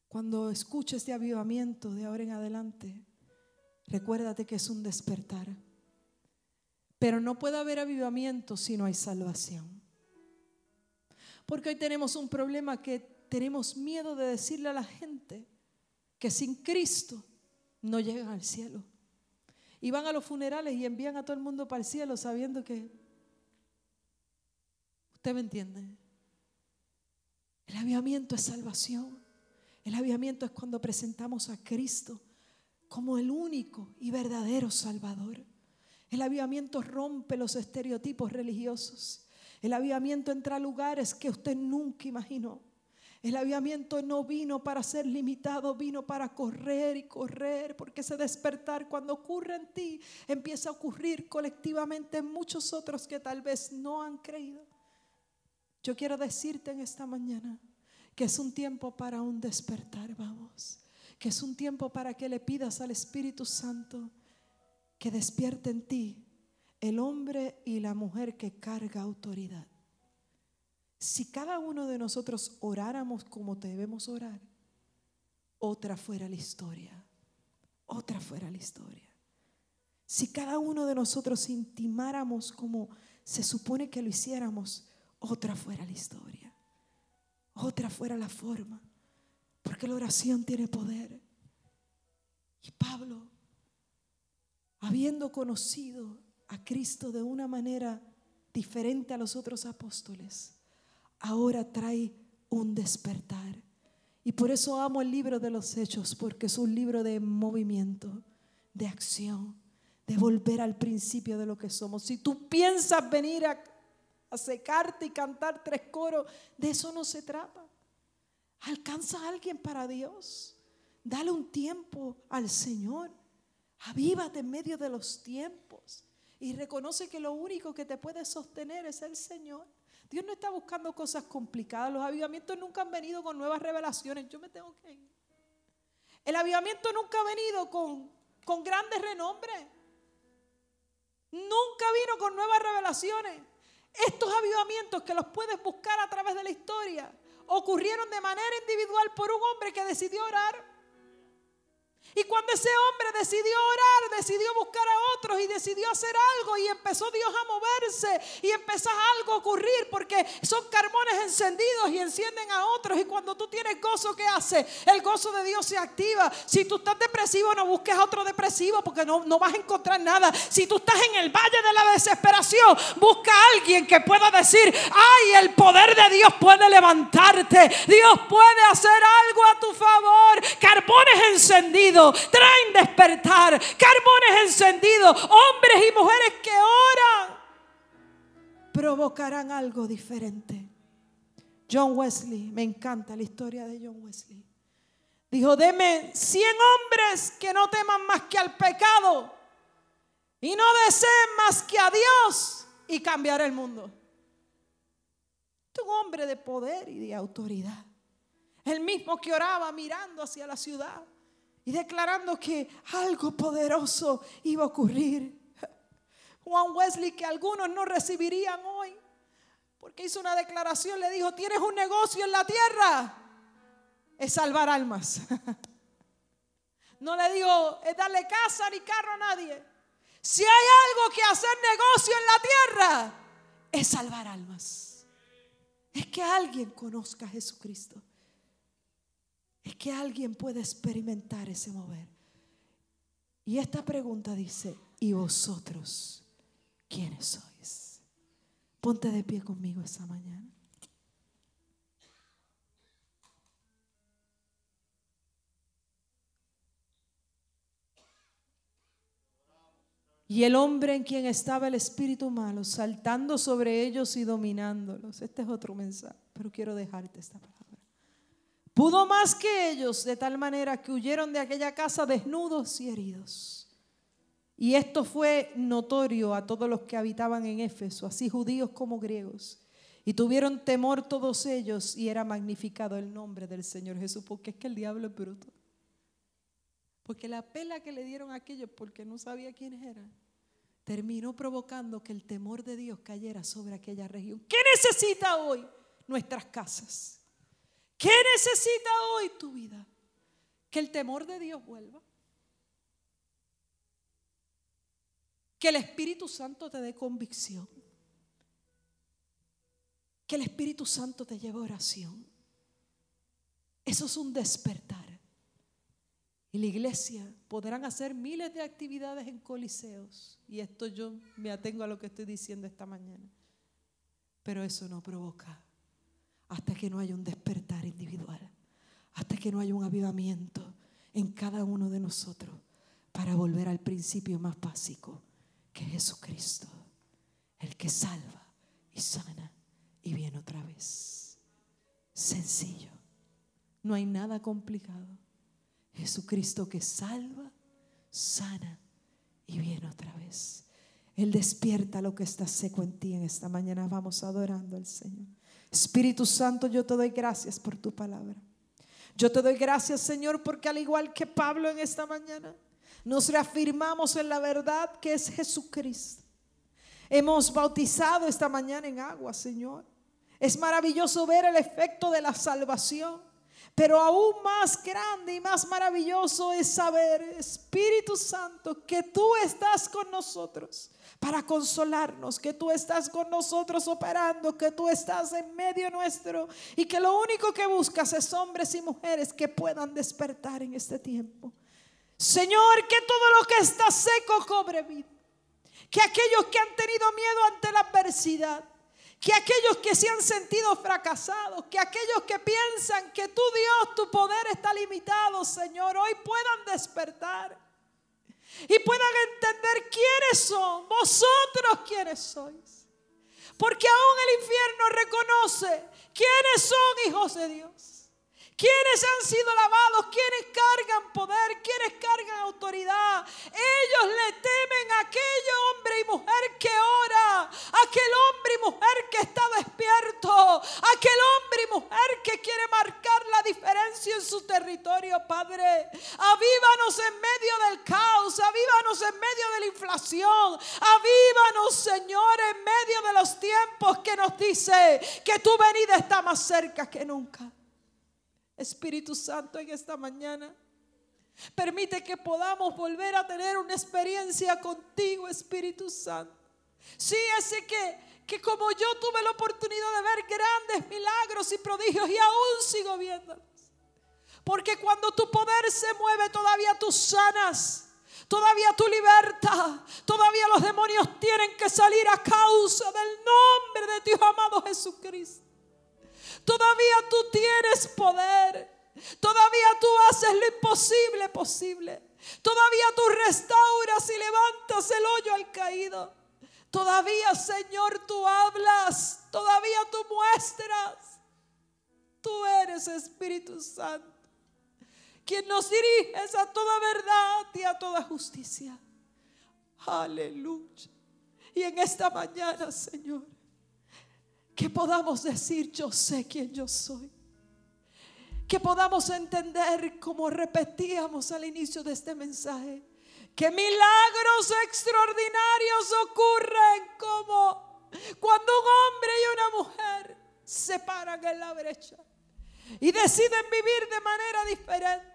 Speaker 2: Cuando escuches de avivamiento de ahora en adelante, recuérdate que es un despertar. Pero no puede haber avivamiento si no hay salvación. Porque hoy tenemos un problema que tenemos miedo de decirle a la gente que sin Cristo no llegan al cielo. Y van a los funerales y envían a todo el mundo para el cielo sabiendo que... ¿Usted me entiende? El avivamiento es salvación. El avivamiento es cuando presentamos a Cristo como el único y verdadero Salvador. El avivamiento rompe los estereotipos religiosos. El avivamiento entra a lugares que usted nunca imaginó. El avivamiento no vino para ser limitado, vino para correr y correr, porque ese despertar cuando ocurre en ti empieza a ocurrir colectivamente en muchos otros que tal vez no han creído. Yo quiero decirte en esta mañana que es un tiempo para un despertar, vamos, que es un tiempo para que le pidas al Espíritu Santo que despierte en ti el hombre y la mujer que carga autoridad. Si cada uno de nosotros oráramos como debemos orar, otra fuera la historia, otra fuera la historia. Si cada uno de nosotros intimáramos como se supone que lo hiciéramos, otra fuera la historia, otra fuera la forma, porque la oración tiene poder. Y Pablo, habiendo conocido a Cristo de una manera diferente a los otros apóstoles, ahora trae un despertar. Y por eso amo el libro de los hechos, porque es un libro de movimiento, de acción, de volver al principio de lo que somos. Si tú piensas venir a, secarte y cantar tres coros, de eso no se trata. Alcanza a alguien para Dios. Dale un tiempo al Señor. Avívate en medio de los tiempos. Y reconoce que lo único que te puede sostener es el Señor. Dios no está buscando cosas complicadas. Los avivamientos nunca han venido con nuevas revelaciones. Yo me tengo que ir. El avivamiento nunca ha venido con, con grandes renombres. Nunca vino con nuevas revelaciones. Estos avivamientos que los puedes buscar a través de la historia ocurrieron de manera individual por un hombre que decidió orar y cuando ese hombre decidió orar, decidió buscar a otros y decidió hacer algo y empezó Dios a moverse y empezó algo a ocurrir porque son carbones encendidos y encienden a otros y cuando tú tienes gozo, ¿qué hace? El gozo de Dios se activa. Si tú estás depresivo, no busques a otro depresivo porque no, no vas a encontrar nada. Si tú estás en el valle de la desesperación, busca a alguien que pueda decir, ay, el poder de Dios puede levantarte. Dios puede hacer algo a tu favor. Carbones encendidos traen despertar, carbones encendidos, hombres y mujeres que oran, provocarán algo diferente. John Wesley, me encanta la historia de John Wesley. Dijo, deme 100 hombres que no teman más que al pecado y no deseen más que a Dios y cambiar el mundo. Este un hombre de poder y de autoridad. El mismo que oraba mirando hacia la ciudad y declarando que algo poderoso iba a ocurrir. Juan Wesley, que algunos no recibirían hoy, porque hizo una declaración, le dijo, tienes un negocio en la tierra, es salvar almas. No le digo, es darle casa ni carro a nadie. Si hay algo que hacer negocio en la tierra, es salvar almas. Es que alguien conozca a Jesucristo es que alguien puede experimentar ese mover. Y esta pregunta dice, ¿y vosotros quiénes sois? Ponte de pie conmigo esta mañana. Y el hombre en quien estaba el espíritu malo, saltando sobre ellos y dominándolos. Este es otro mensaje, pero quiero dejarte esta palabra. Pudo más que ellos de tal manera que huyeron de aquella casa desnudos y heridos. Y esto fue notorio a todos los que habitaban en Éfeso, así judíos como griegos. Y tuvieron temor todos ellos y era magnificado el nombre del Señor Jesús, porque es que el diablo es bruto. Porque la pela que le dieron a aquellos porque no sabía quiénes eran. terminó provocando que el temor de Dios cayera sobre aquella región. ¿Qué necesita hoy nuestras casas? ¿Qué necesita hoy tu vida? Que el temor de Dios vuelva. Que el Espíritu Santo te dé convicción. Que el Espíritu Santo te lleve a oración. Eso es un despertar. Y la iglesia podrán hacer miles de actividades en coliseos. Y esto yo me atengo a lo que estoy diciendo esta mañana. Pero eso no provoca hasta que no haya un despertar individual. Hasta que no haya un avivamiento en cada uno de nosotros para volver al principio más básico, que es Jesucristo, el que salva y sana y viene otra vez. Sencillo. No hay nada complicado. Jesucristo que salva, sana y viene otra vez. Él despierta lo que está seco en ti en esta mañana. Vamos adorando al Señor. Espíritu Santo, yo te doy gracias por tu palabra. Yo te doy gracias, Señor, porque al igual que Pablo en esta mañana, nos reafirmamos en la verdad que es Jesucristo. Hemos bautizado esta mañana en agua, Señor. Es maravilloso ver el efecto de la salvación. Pero aún más grande y más maravilloso es saber, Espíritu Santo, que tú estás con nosotros para consolarnos, que tú estás con nosotros operando, que tú estás en medio nuestro y que lo único que buscas es hombres y mujeres que puedan despertar en este tiempo. Señor, que todo lo que está seco cobre vida. Que aquellos que han tenido miedo ante la adversidad, que aquellos que se han sentido fracasados, que aquellos que piensan que tu Dios, tu poder está limitado, Señor, hoy puedan despertar y puedan entender quiénes son, vosotros quiénes sois. Porque aún el infierno reconoce quiénes son hijos de Dios. ¿Quiénes han sido lavados? ¿Quiénes cargan poder? ¿Quiénes cargan autoridad? Ellos le temen a aquel hombre y mujer que ora, aquel hombre y mujer que está despierto, aquel hombre y mujer que quiere marcar la diferencia en su territorio, Padre. Avívanos en medio del caos, avívanos en medio de la inflación, avívanos, Señor, en medio de los tiempos que nos dice que tu venida está más cerca que nunca. Espíritu Santo, en esta mañana. Permite que podamos volver a tener una experiencia contigo, Espíritu Santo. Sí, ese que, que como yo tuve la oportunidad de ver grandes milagros y prodigios y aún sigo viéndolos. Porque cuando tu poder se mueve, todavía tú sanas. Todavía tu libertad, todavía los demonios tienen que salir a causa del nombre de tu amado Jesucristo. Todavía tú tienes poder. Todavía tú haces lo imposible posible. Todavía tú restauras y levantas el hoyo al caído. Todavía, Señor, tú hablas. Todavía tú muestras. Tú eres Espíritu Santo. Quien nos diriges a toda verdad y a toda justicia. Aleluya. Y en esta mañana, Señor, que podamos decir, yo sé quién yo soy. Que podamos entender, como repetíamos al inicio de este mensaje, que milagros extraordinarios ocurren como cuando un hombre y una mujer se paran en la brecha y deciden vivir de manera diferente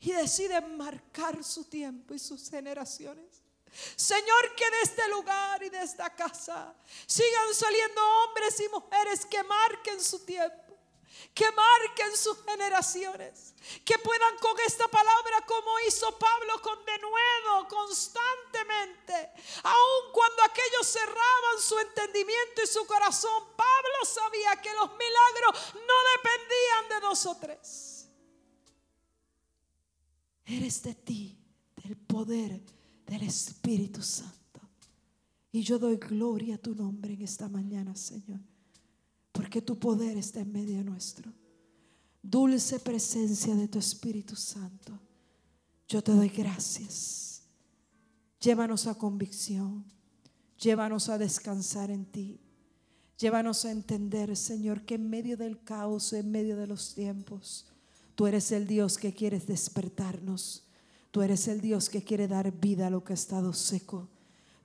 Speaker 2: y deciden marcar su tiempo y sus generaciones. Señor, que de este lugar y de esta casa sigan saliendo hombres y mujeres que marquen su tiempo, que marquen sus generaciones, que puedan con esta palabra como hizo Pablo con denuedo constantemente, aun cuando aquellos cerraban su entendimiento y su corazón, Pablo sabía que los milagros no dependían de dos o tres. Eres de ti, del poder del Espíritu Santo. Y yo doy gloria a tu nombre en esta mañana, Señor, porque tu poder está en medio nuestro. Dulce presencia de tu Espíritu Santo. Yo te doy gracias. Llévanos a convicción. Llévanos a descansar en ti. Llévanos a entender, Señor, que en medio del caos, en medio de los tiempos, tú eres el Dios que quieres despertarnos Tú eres el Dios que quiere dar vida a lo que ha estado seco.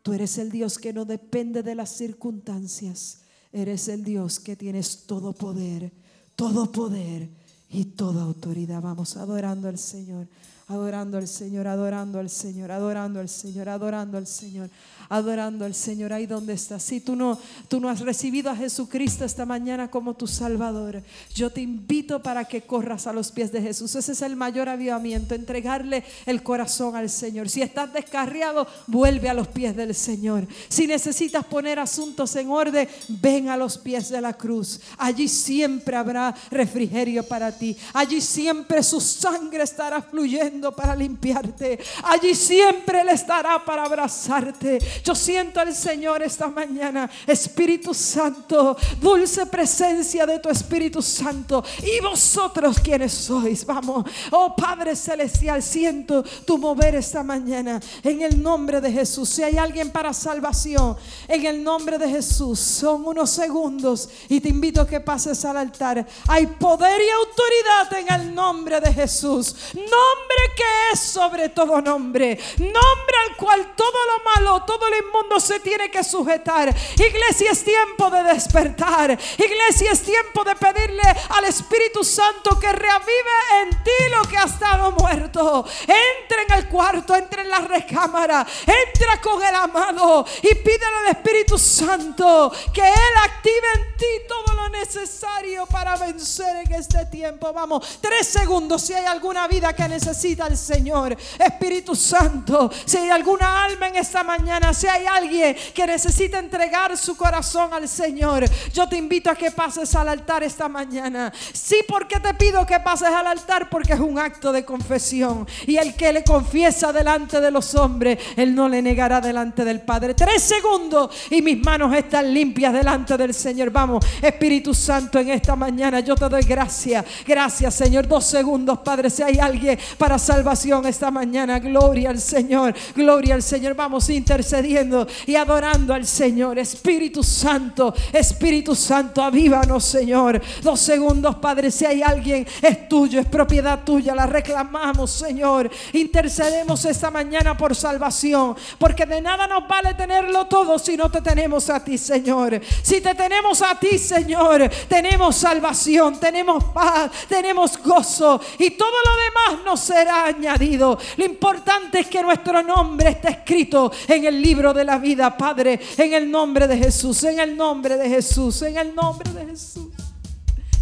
Speaker 2: Tú eres el Dios que no depende de las circunstancias. Eres el Dios que tienes todo poder, todo poder y toda autoridad. Vamos adorando al Señor, adorando al Señor, adorando al Señor, adorando al Señor, adorando al Señor adorando al Señor ahí donde estás. Si tú no, tú no has recibido a Jesucristo esta mañana como tu Salvador, yo te invito para que corras a los pies de Jesús. Ese es el mayor avivamiento, entregarle el corazón al Señor. Si estás descarriado, vuelve a los pies del Señor. Si necesitas poner asuntos en orden, ven a los pies de la cruz. Allí siempre habrá refrigerio para ti. Allí siempre su sangre estará fluyendo para limpiarte. Allí siempre Él estará para abrazarte. Yo siento al Señor esta mañana, Espíritu Santo, dulce presencia de tu Espíritu Santo. Y vosotros quienes sois, vamos, oh Padre Celestial, siento tu mover esta mañana en el nombre de Jesús. Si hay alguien para salvación, en el nombre de Jesús, son unos segundos y te invito a que pases al altar. Hay poder y autoridad en el nombre de Jesús. Nombre que es sobre todo nombre. Nombre al cual todo lo malo, todo el mundo se tiene que sujetar. Iglesia, es tiempo de despertar. Iglesia, es tiempo de pedirle al Espíritu Santo que reavive en ti lo que ha estado muerto. Entra en el cuarto, entra en la recámara, entra con el amado y pídele al Espíritu Santo que Él active en ti todo lo necesario para vencer en este tiempo. Vamos, tres segundos si hay alguna vida que necesita el Señor. Espíritu Santo, si hay alguna alma en esta mañana, si hay alguien que necesita entregar su corazón al Señor, yo te invito a que pases al altar esta mañana. Sí, porque te pido que pases al altar? Porque es un acto de confesión. Y el que le confiesa delante de los hombres, él no le negará delante del Padre. Tres segundos y mis manos están limpias delante del Señor. Vamos, Espíritu Santo, en esta mañana yo te doy gracias. Gracias, Señor. Dos segundos, Padre. Si hay alguien para salvación esta mañana, gloria al Señor. Gloria al Señor. Vamos intercediendo y adorando al Señor. Espíritu Santo, Espíritu Santo, avívanos, Señor. Dos segundos, Padre. Si hay alguien, es tuyo, es propiedad tuya. La reclamamos, Señor. Intercedemos esta mañana por salvación. Porque de nada nos vale tenerlo todo si no te tenemos a ti, Señor. Si te tenemos a ti, Señor, tenemos salvación, tenemos paz, tenemos gozo. Y todo lo demás nos será añadido. Lo importante es que nuestro nombre esté escrito en el libro de la vida, Padre, en el nombre de Jesús, en el nombre de Jesús, en el nombre de Jesús.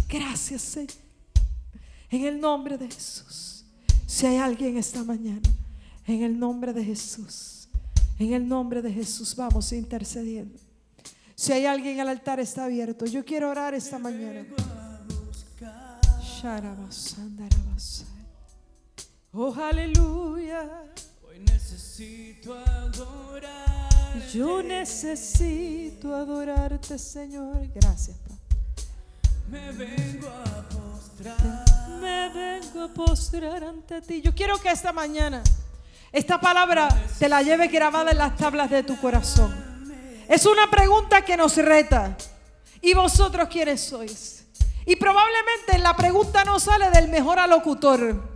Speaker 2: Gracias, Señor. En el nombre de Jesús. Si hay alguien esta mañana, en el nombre de Jesús, en el nombre de Jesús, vamos intercediendo. Si hay alguien al altar está abierto. Yo quiero orar esta mañana. Oh, aleluya.
Speaker 4: Hoy necesito adorar.
Speaker 2: Yo necesito adorarte, Señor. Gracias, Padre.
Speaker 4: Me vengo a postrar.
Speaker 2: Me vengo a postrar ante ti. Yo quiero que esta mañana esta palabra te la lleve grabada en las tablas de tu corazón. Es una pregunta que nos reta. ¿Y vosotros quiénes sois? Y probablemente la pregunta no sale del mejor alocutor.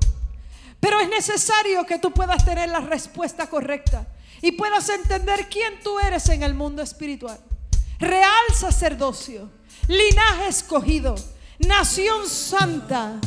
Speaker 2: Pero es necesario que tú puedas tener la respuesta correcta y puedas entender quién tú eres en el mundo espiritual. Real sacerdocio, linaje escogido, nación santa.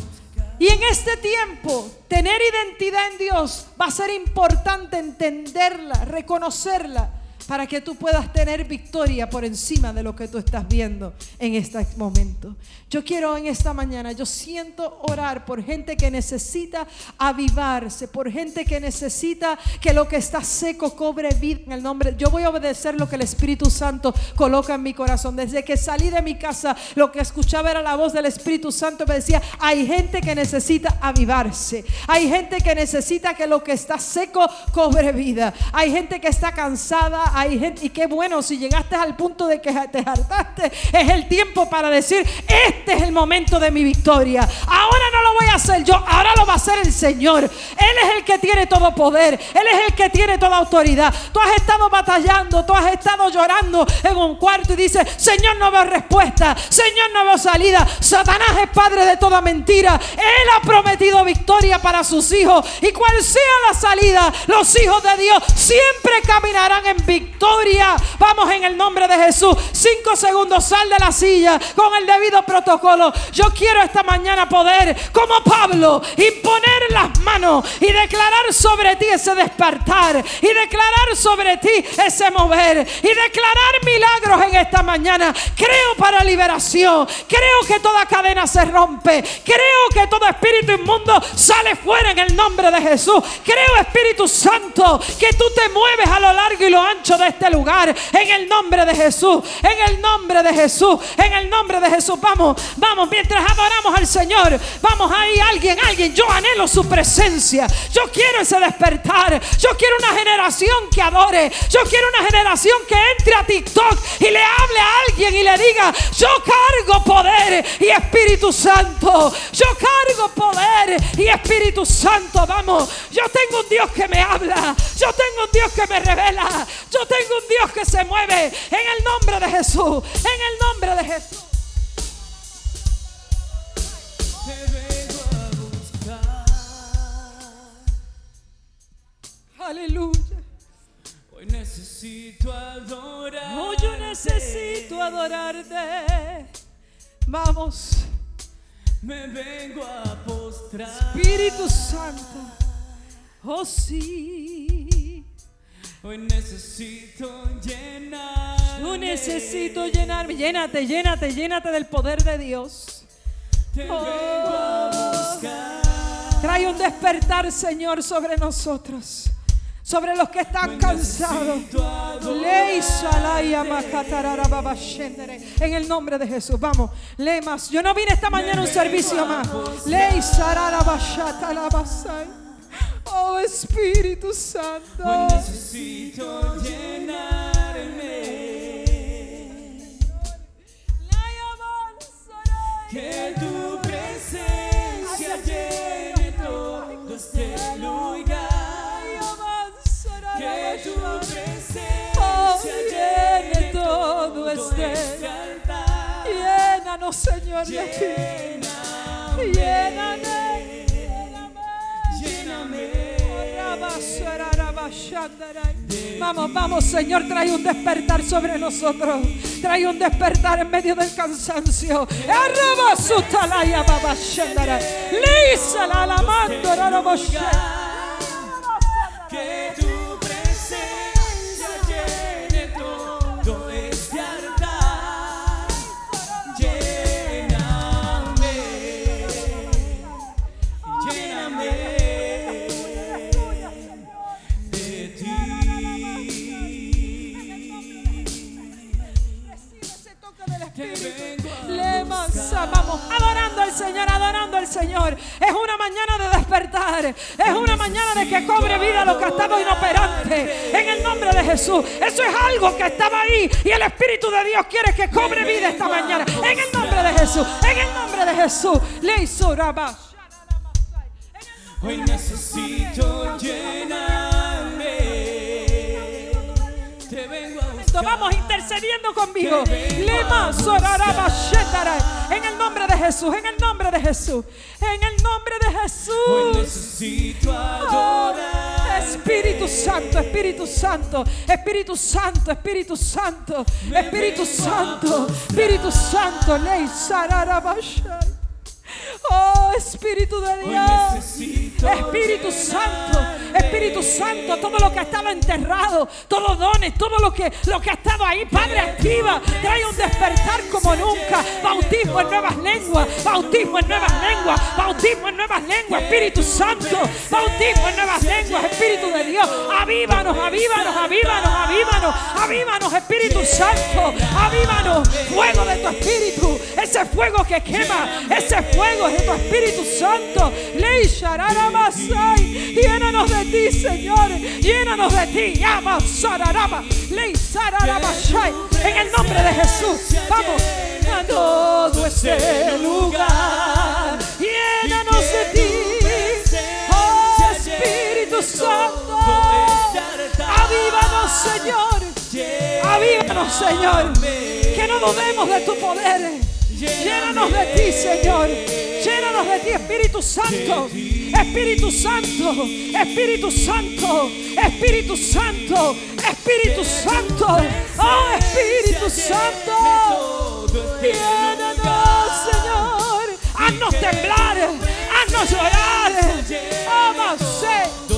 Speaker 2: Y en este tiempo, tener identidad en Dios va a ser importante entenderla, reconocerla para que tú puedas tener victoria por encima de lo que tú estás viendo en este momento. Yo quiero en esta mañana, yo siento orar por gente que necesita avivarse, por gente que necesita que lo que está seco cobre vida en el nombre. Yo voy a obedecer lo que el Espíritu Santo coloca en mi corazón. Desde que salí de mi casa, lo que escuchaba era la voz del Espíritu Santo. Me decía, hay gente que necesita avivarse. Hay gente que necesita que lo que está seco cobre vida. Hay gente que está cansada. Hay gente, y qué bueno, si llegaste al punto de que te hartaste, es el tiempo para decir, este es el momento de mi victoria. Ahora no lo voy a hacer yo, ahora lo va a hacer el Señor. Él es el que tiene todo poder, Él es el que tiene toda autoridad. Tú has estado batallando, tú has estado llorando en un cuarto y dices, Señor, no veo respuesta, Señor, no veo salida. Satanás es padre de toda mentira. Él ha prometido victoria para sus hijos. Y cual sea la salida, los hijos de Dios siempre caminarán en victoria victoria. Vamos en el nombre de Jesús. Cinco segundos, sal de la silla con el debido protocolo. Yo quiero esta mañana poder, como Pablo, imponer las manos y declarar sobre ti ese despertar y declarar sobre ti ese mover y declarar milagros en esta mañana. Creo para liberación. Creo que toda cadena se rompe. Creo que todo espíritu inmundo sale fuera en el nombre de Jesús. Creo, Espíritu Santo, que tú te mueves a lo largo y lo ancho de este lugar en el nombre de Jesús. En el nombre de Jesús. En el nombre de Jesús. Vamos, vamos, mientras adoramos al Señor. Vamos ahí, alguien, alguien. Yo anhelo su presencia. Yo quiero ese despertar. Yo quiero una generación que adore. Yo quiero una generación que entre a TikTok y le hable a alguien y le diga, yo cargo poder y Espíritu Santo. Yo cargo poder y Espíritu Santo. Vamos, yo tengo un Dios que me habla. Yo tengo un Dios que me revela. Yo tengo un Dios que se mueve en el nombre de Jesús. En el nombre de Jesús. Aleluya.
Speaker 4: Hoy necesito adorar.
Speaker 2: Oh, yo necesito adorarte. Vamos,
Speaker 4: Me vengo a postrar.
Speaker 2: Espíritu Santo. Oh sí.
Speaker 4: Hoy necesito llenar.
Speaker 2: Yo necesito llenarme. Llénate, llénate, llénate del poder de Dios.
Speaker 4: Te vengo a buscar.
Speaker 2: Trae un despertar, Señor, sobre nosotros. Sobre los que están cansados. En el nombre de Jesús. Vamos. Lee más. Yo no vine esta mañana a un servicio más. Ley Oh Espíritu
Speaker 4: Hoy
Speaker 2: Santo.
Speaker 4: necesito llenarme. Que tu presencia llene todo este lugar. Que tu presencia
Speaker 2: llene todo este.
Speaker 4: altar.
Speaker 2: Llénanos, Señor, de ti. Lléname. Vamos, vamos, Señor, trae un despertar sobre nosotros. Trae un despertar en medio del cansancio. Lisa la Señor, adorando al Señor. Es una mañana de despertar. Es una mañana de que cobre vida lo que ha estado inoperante. En el nombre de Jesús. Eso es algo que estaba ahí. Y el Espíritu de Dios quiere que cobre vida esta mañana. En el nombre de Jesús. En el nombre de Jesús.
Speaker 4: Hoy necesito llenarme.
Speaker 2: Vamos intercediendo conmigo. En el nombre de Jesús. En el nombre de Jesús. En el nombre de Jesús. Oh. Espíritu Santo, Espíritu Santo, Espíritu Santo, Espíritu Santo, Espíritu Santo, Espíritu Santo, Ley Sararabashai. Oh Espíritu de Dios, Espíritu Santo, Espíritu Santo, todo lo que estaba enterrado, todos los dones, todo lo que, lo que ha estado ahí, Padre activa, trae un despertar como nunca, bautismo en nuevas lenguas, bautismo en nuevas lenguas, bautismo en nuevas lenguas, Espíritu Santo, bautismo en nuevas lenguas, Espíritu de Dios, avívanos, avívanos, avívanos, avívanos, avívanos, Espíritu Santo, avívanos, fuego de tu Espíritu, ese fuego que quema, ese fuego tu Espíritu Santo, Shararamasai, llénanos de ti, Señor, llénanos de ti, en el nombre de Jesús, vamos a todo este lugar, llénanos de ti, oh Espíritu Santo, avívanos, Señor, avívanos, Señor, que no dudemos de tu poder. Llénanos de ti, Señor. Llénanos de ti, Espíritu Santo. Espíritu Santo, Espíritu Santo, Espíritu Santo, Espíritu Santo, oh Espíritu Santo. Llénanos, Señor. Haznos temblar, haznos llorar. Sí.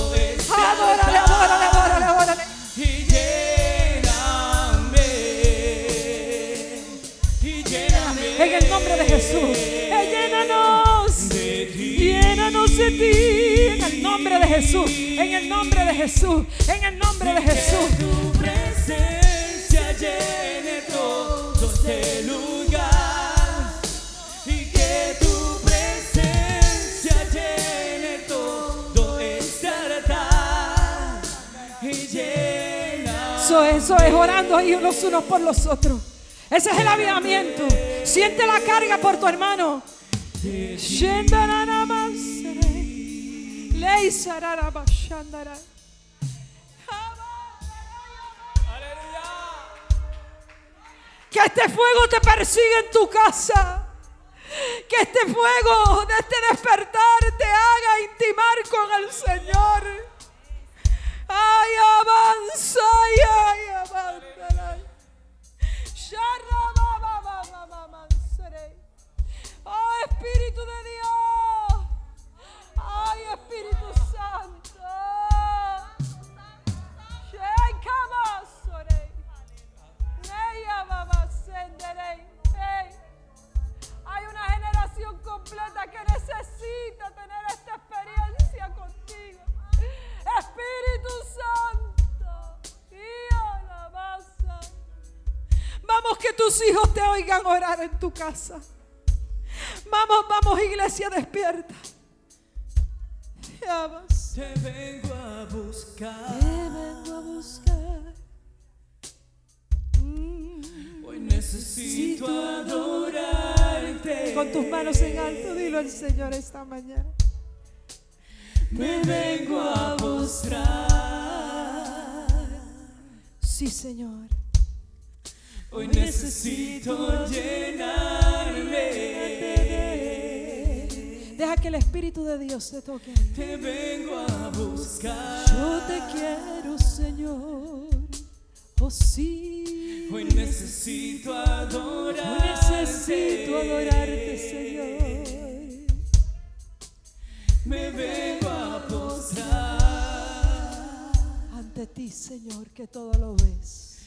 Speaker 2: De
Speaker 4: ti.
Speaker 2: En el nombre de Jesús. En el nombre de Jesús. En el nombre de Jesús.
Speaker 4: Tu presencia llene todo este lugar y que tu presencia llene todo este altar y llena
Speaker 2: Eso es, eso es orando ahí los unos por los otros. Ese es el avivamiento. Siente la carga por tu hermano. Shendananamasere. Leisararabashandara. Que este fuego te persiga en tu casa. Que este fuego de este despertar te haga intimar con el Señor. Ay, avanza, ay, ay, avanza. Oh, Espíritu de Dios. Ay, Espíritu Santo. Hay una generación completa que necesita tener esta experiencia contigo. Espíritu Santo. Alabanza. Vamos que tus hijos te oigan orar en tu casa. Vamos, vamos, iglesia, despierta.
Speaker 4: Te vengo a buscar
Speaker 2: Te vengo a buscar. Mm.
Speaker 4: hoy necesito adorarte
Speaker 2: Con tus manos en alto, dilo al Señor esta mañana.
Speaker 4: me vengo a mostrar
Speaker 2: Sí, Señor.
Speaker 4: hoy necesito llenarme
Speaker 2: Deja que el Espíritu de Dios te toque.
Speaker 4: te vengo a buscar
Speaker 2: Yo te quiero, Señor. Oh, sí.
Speaker 4: hoy necesito adorarte
Speaker 2: necesito adorarte, Señor.
Speaker 4: me vengo a postrar
Speaker 2: Ante ti, Señor, que todo lo ves.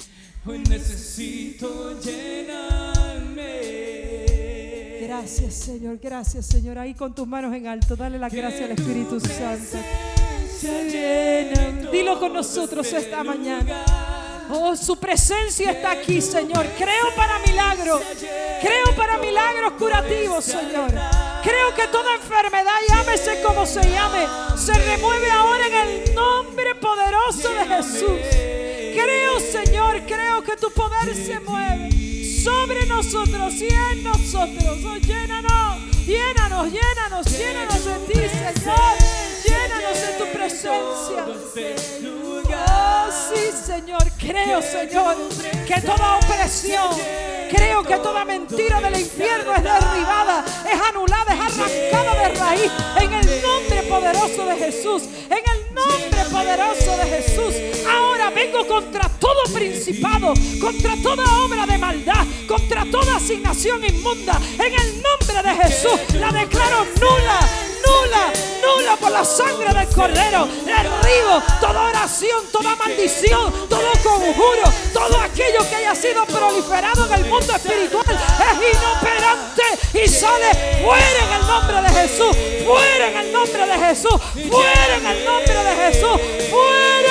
Speaker 4: hoy necesito llenarme
Speaker 2: Gracias, Señor. Gracias, Señor. Ahí con tus manos en alto. Dale la gracia al Espíritu Santo. Dilo con nosotros esta mañana. Oh, su presencia está aquí, Señor. Creo para milagros. Creo para milagros curativos, Señor. Creo que toda enfermedad, llámese como se llame, se remueve ahora en el nombre poderoso de Jesús. Creo, Señor, creo que tu poder se mueve sobre nosotros y en nosotros. Oh, llénanos, llénanos, llénanos, llénanos de ti, Señor. Llénanos de tu presencia. Oh, sí, Señor. Creo, Señor, que toda opresión, creo que toda mentira del infierno es derribada, es anulada, es arrancada de raíz en el nombre poderoso de Jesús. En el nombre poderoso de Jesús. Ahora vengo contra todo principado, contra toda obra de maldad, contra toda asignación inmunda. En el nombre de Jesús la declaro nula, nula, nula por la sangre del cordero. Derribo toda oración, toda maldición, todo conjuro, todo aquello que haya sido proliferado en el mundo espiritual es inoperante y sale fuera en el nombre de Jesús, fuera en el nombre de Jesús, fuera en el nombre de Jesús, fuera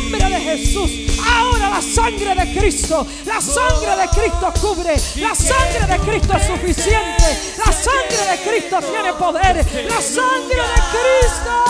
Speaker 2: nombre de Jesús. Ahora la sangre de Cristo, la sangre de Cristo cubre, la sangre de Cristo es suficiente, la sangre de Cristo tiene poder, la sangre de Cristo.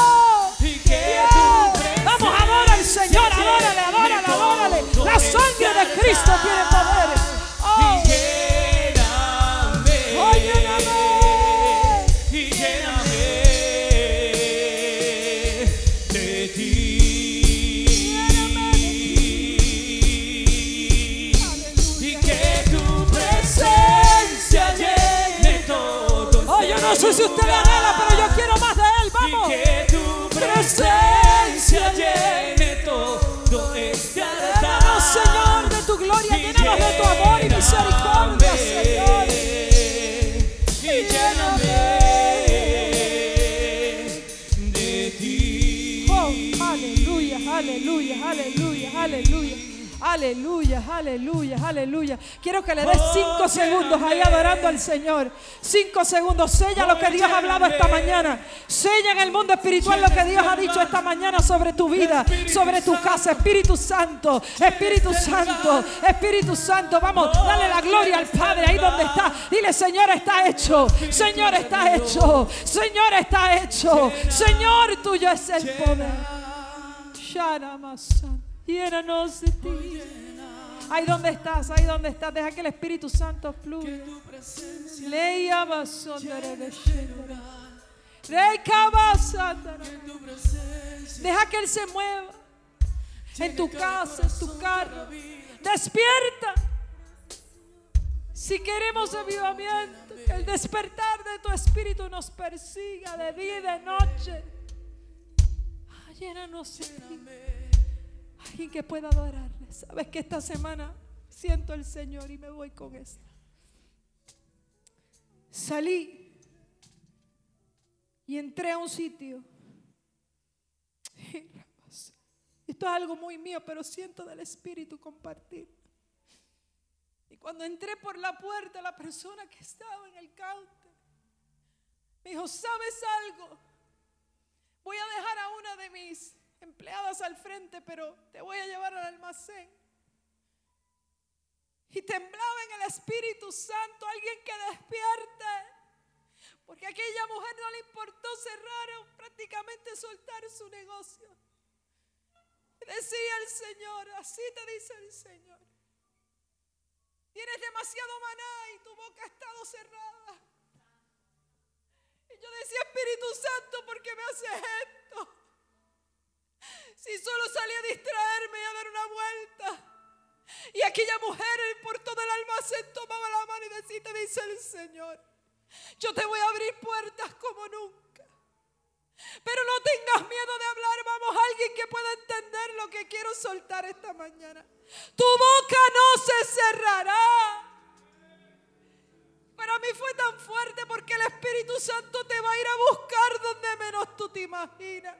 Speaker 2: Misericordia, Señor.
Speaker 4: Y lléname de ti.
Speaker 2: Oh, aleluya, aleluya, aleluya, aleluya. Aleluya, aleluya, aleluya. Quiero que le des cinco segundos ahí adorando al Señor. Cinco segundos. Sella lo que Dios ha hablado esta mañana. Sella en el mundo espiritual lo que Dios ha dicho esta mañana sobre tu vida, sobre tu casa. Espíritu Santo, Espíritu Santo, Espíritu Santo. Vamos, dale la gloria al Padre ahí donde está. Dile, Señor, está hecho. Señor, está hecho. Señor, está hecho. Señor, tuyo es el poder. Llénanos de ti. Ahí donde estás, ahí donde estás, deja que el Espíritu Santo fluya. Leia kabasandara. Deja que Él se mueva en tu casa, en tu carro. Despierta. Si queremos avivamiento, que el despertar de tu espíritu nos persiga de día y de noche. Llénanos de ti. Alguien que pueda adorarle. Sabes que esta semana siento el Señor y me voy con esta. Salí y entré a un sitio. Esto es algo muy mío, pero siento del Espíritu compartir. Y cuando entré por la puerta, la persona que estaba en el counter me dijo, ¿sabes algo? Voy a dejar a una de mis empleadas al frente, pero te voy a llevar al almacén. Y temblaba en el Espíritu Santo alguien que despierte. Porque a aquella mujer no le importó cerrar o prácticamente soltar su negocio. Decía el Señor, así te dice el Señor. Tienes demasiado maná y tu boca ha estado cerrada. Y yo decía, Espíritu Santo, ¿por qué me haces esto? Si solo salí a distraerme y a dar una vuelta. Y aquella mujer por todo el almacén tomaba la mano y decía, te dice el Señor, yo te voy a abrir puertas como nunca. Pero no tengas miedo de hablar, vamos, alguien que pueda entender lo que quiero soltar esta mañana. Tu boca no se cerrará. Para mí fue tan fuerte porque el Espíritu Santo te va a ir a buscar donde menos tú te imaginas.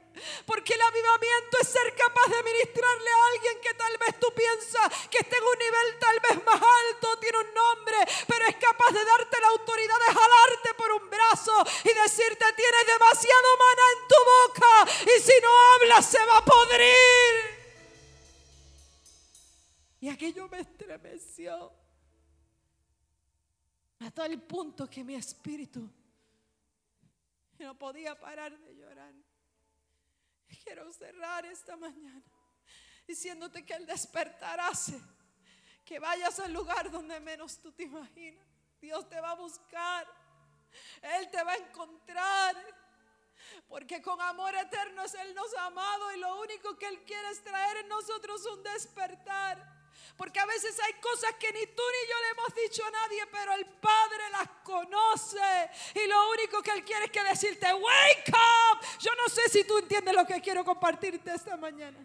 Speaker 2: Porque el avivamiento es ser capaz de ministrarle a alguien que tal vez tú piensas que está en un nivel tal vez más alto, tiene un nombre, pero es capaz de darte la autoridad de jalarte por un brazo y decirte tienes demasiado mana en tu boca y si no hablas se va a podrir. Y aquello me estremeció. Hasta el punto que mi espíritu no podía parar de llorar. Quiero cerrar esta mañana diciéndote que el despertar hace que vayas al lugar donde menos tú te imaginas. Dios te va a buscar. Él te va a encontrar. Porque con amor eterno es Él nos ha amado y lo único que Él quiere es traer en nosotros un despertar. Porque a veces hay cosas que ni tú ni yo le hemos dicho a nadie, pero el Padre las conoce. Y lo único que Él quiere es que decirte, wake up. Yo no sé si tú entiendes lo que quiero compartirte esta mañana.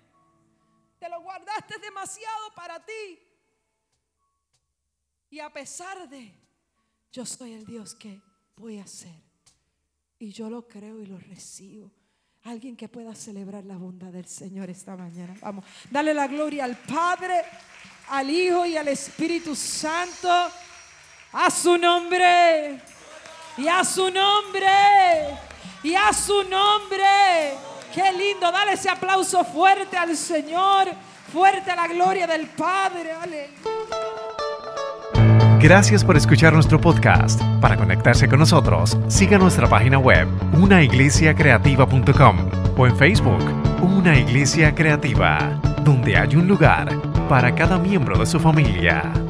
Speaker 2: Te lo guardaste demasiado para ti. Y a pesar de, yo soy el Dios que voy a hacer. Y yo lo creo y lo recibo. Alguien que pueda celebrar la bondad del Señor esta mañana. Vamos, dale la gloria al Padre, al Hijo y al Espíritu Santo. A su nombre. Y a su nombre. Y a su nombre. Qué lindo. Dale ese aplauso fuerte al Señor. Fuerte a la gloria del Padre. Aleluya.
Speaker 1: Gracias por escuchar nuestro podcast. Para conectarse con nosotros, siga nuestra página web, unaiglesiacreativa.com o en Facebook, Una Iglesia Creativa, donde hay un lugar para cada miembro de su familia.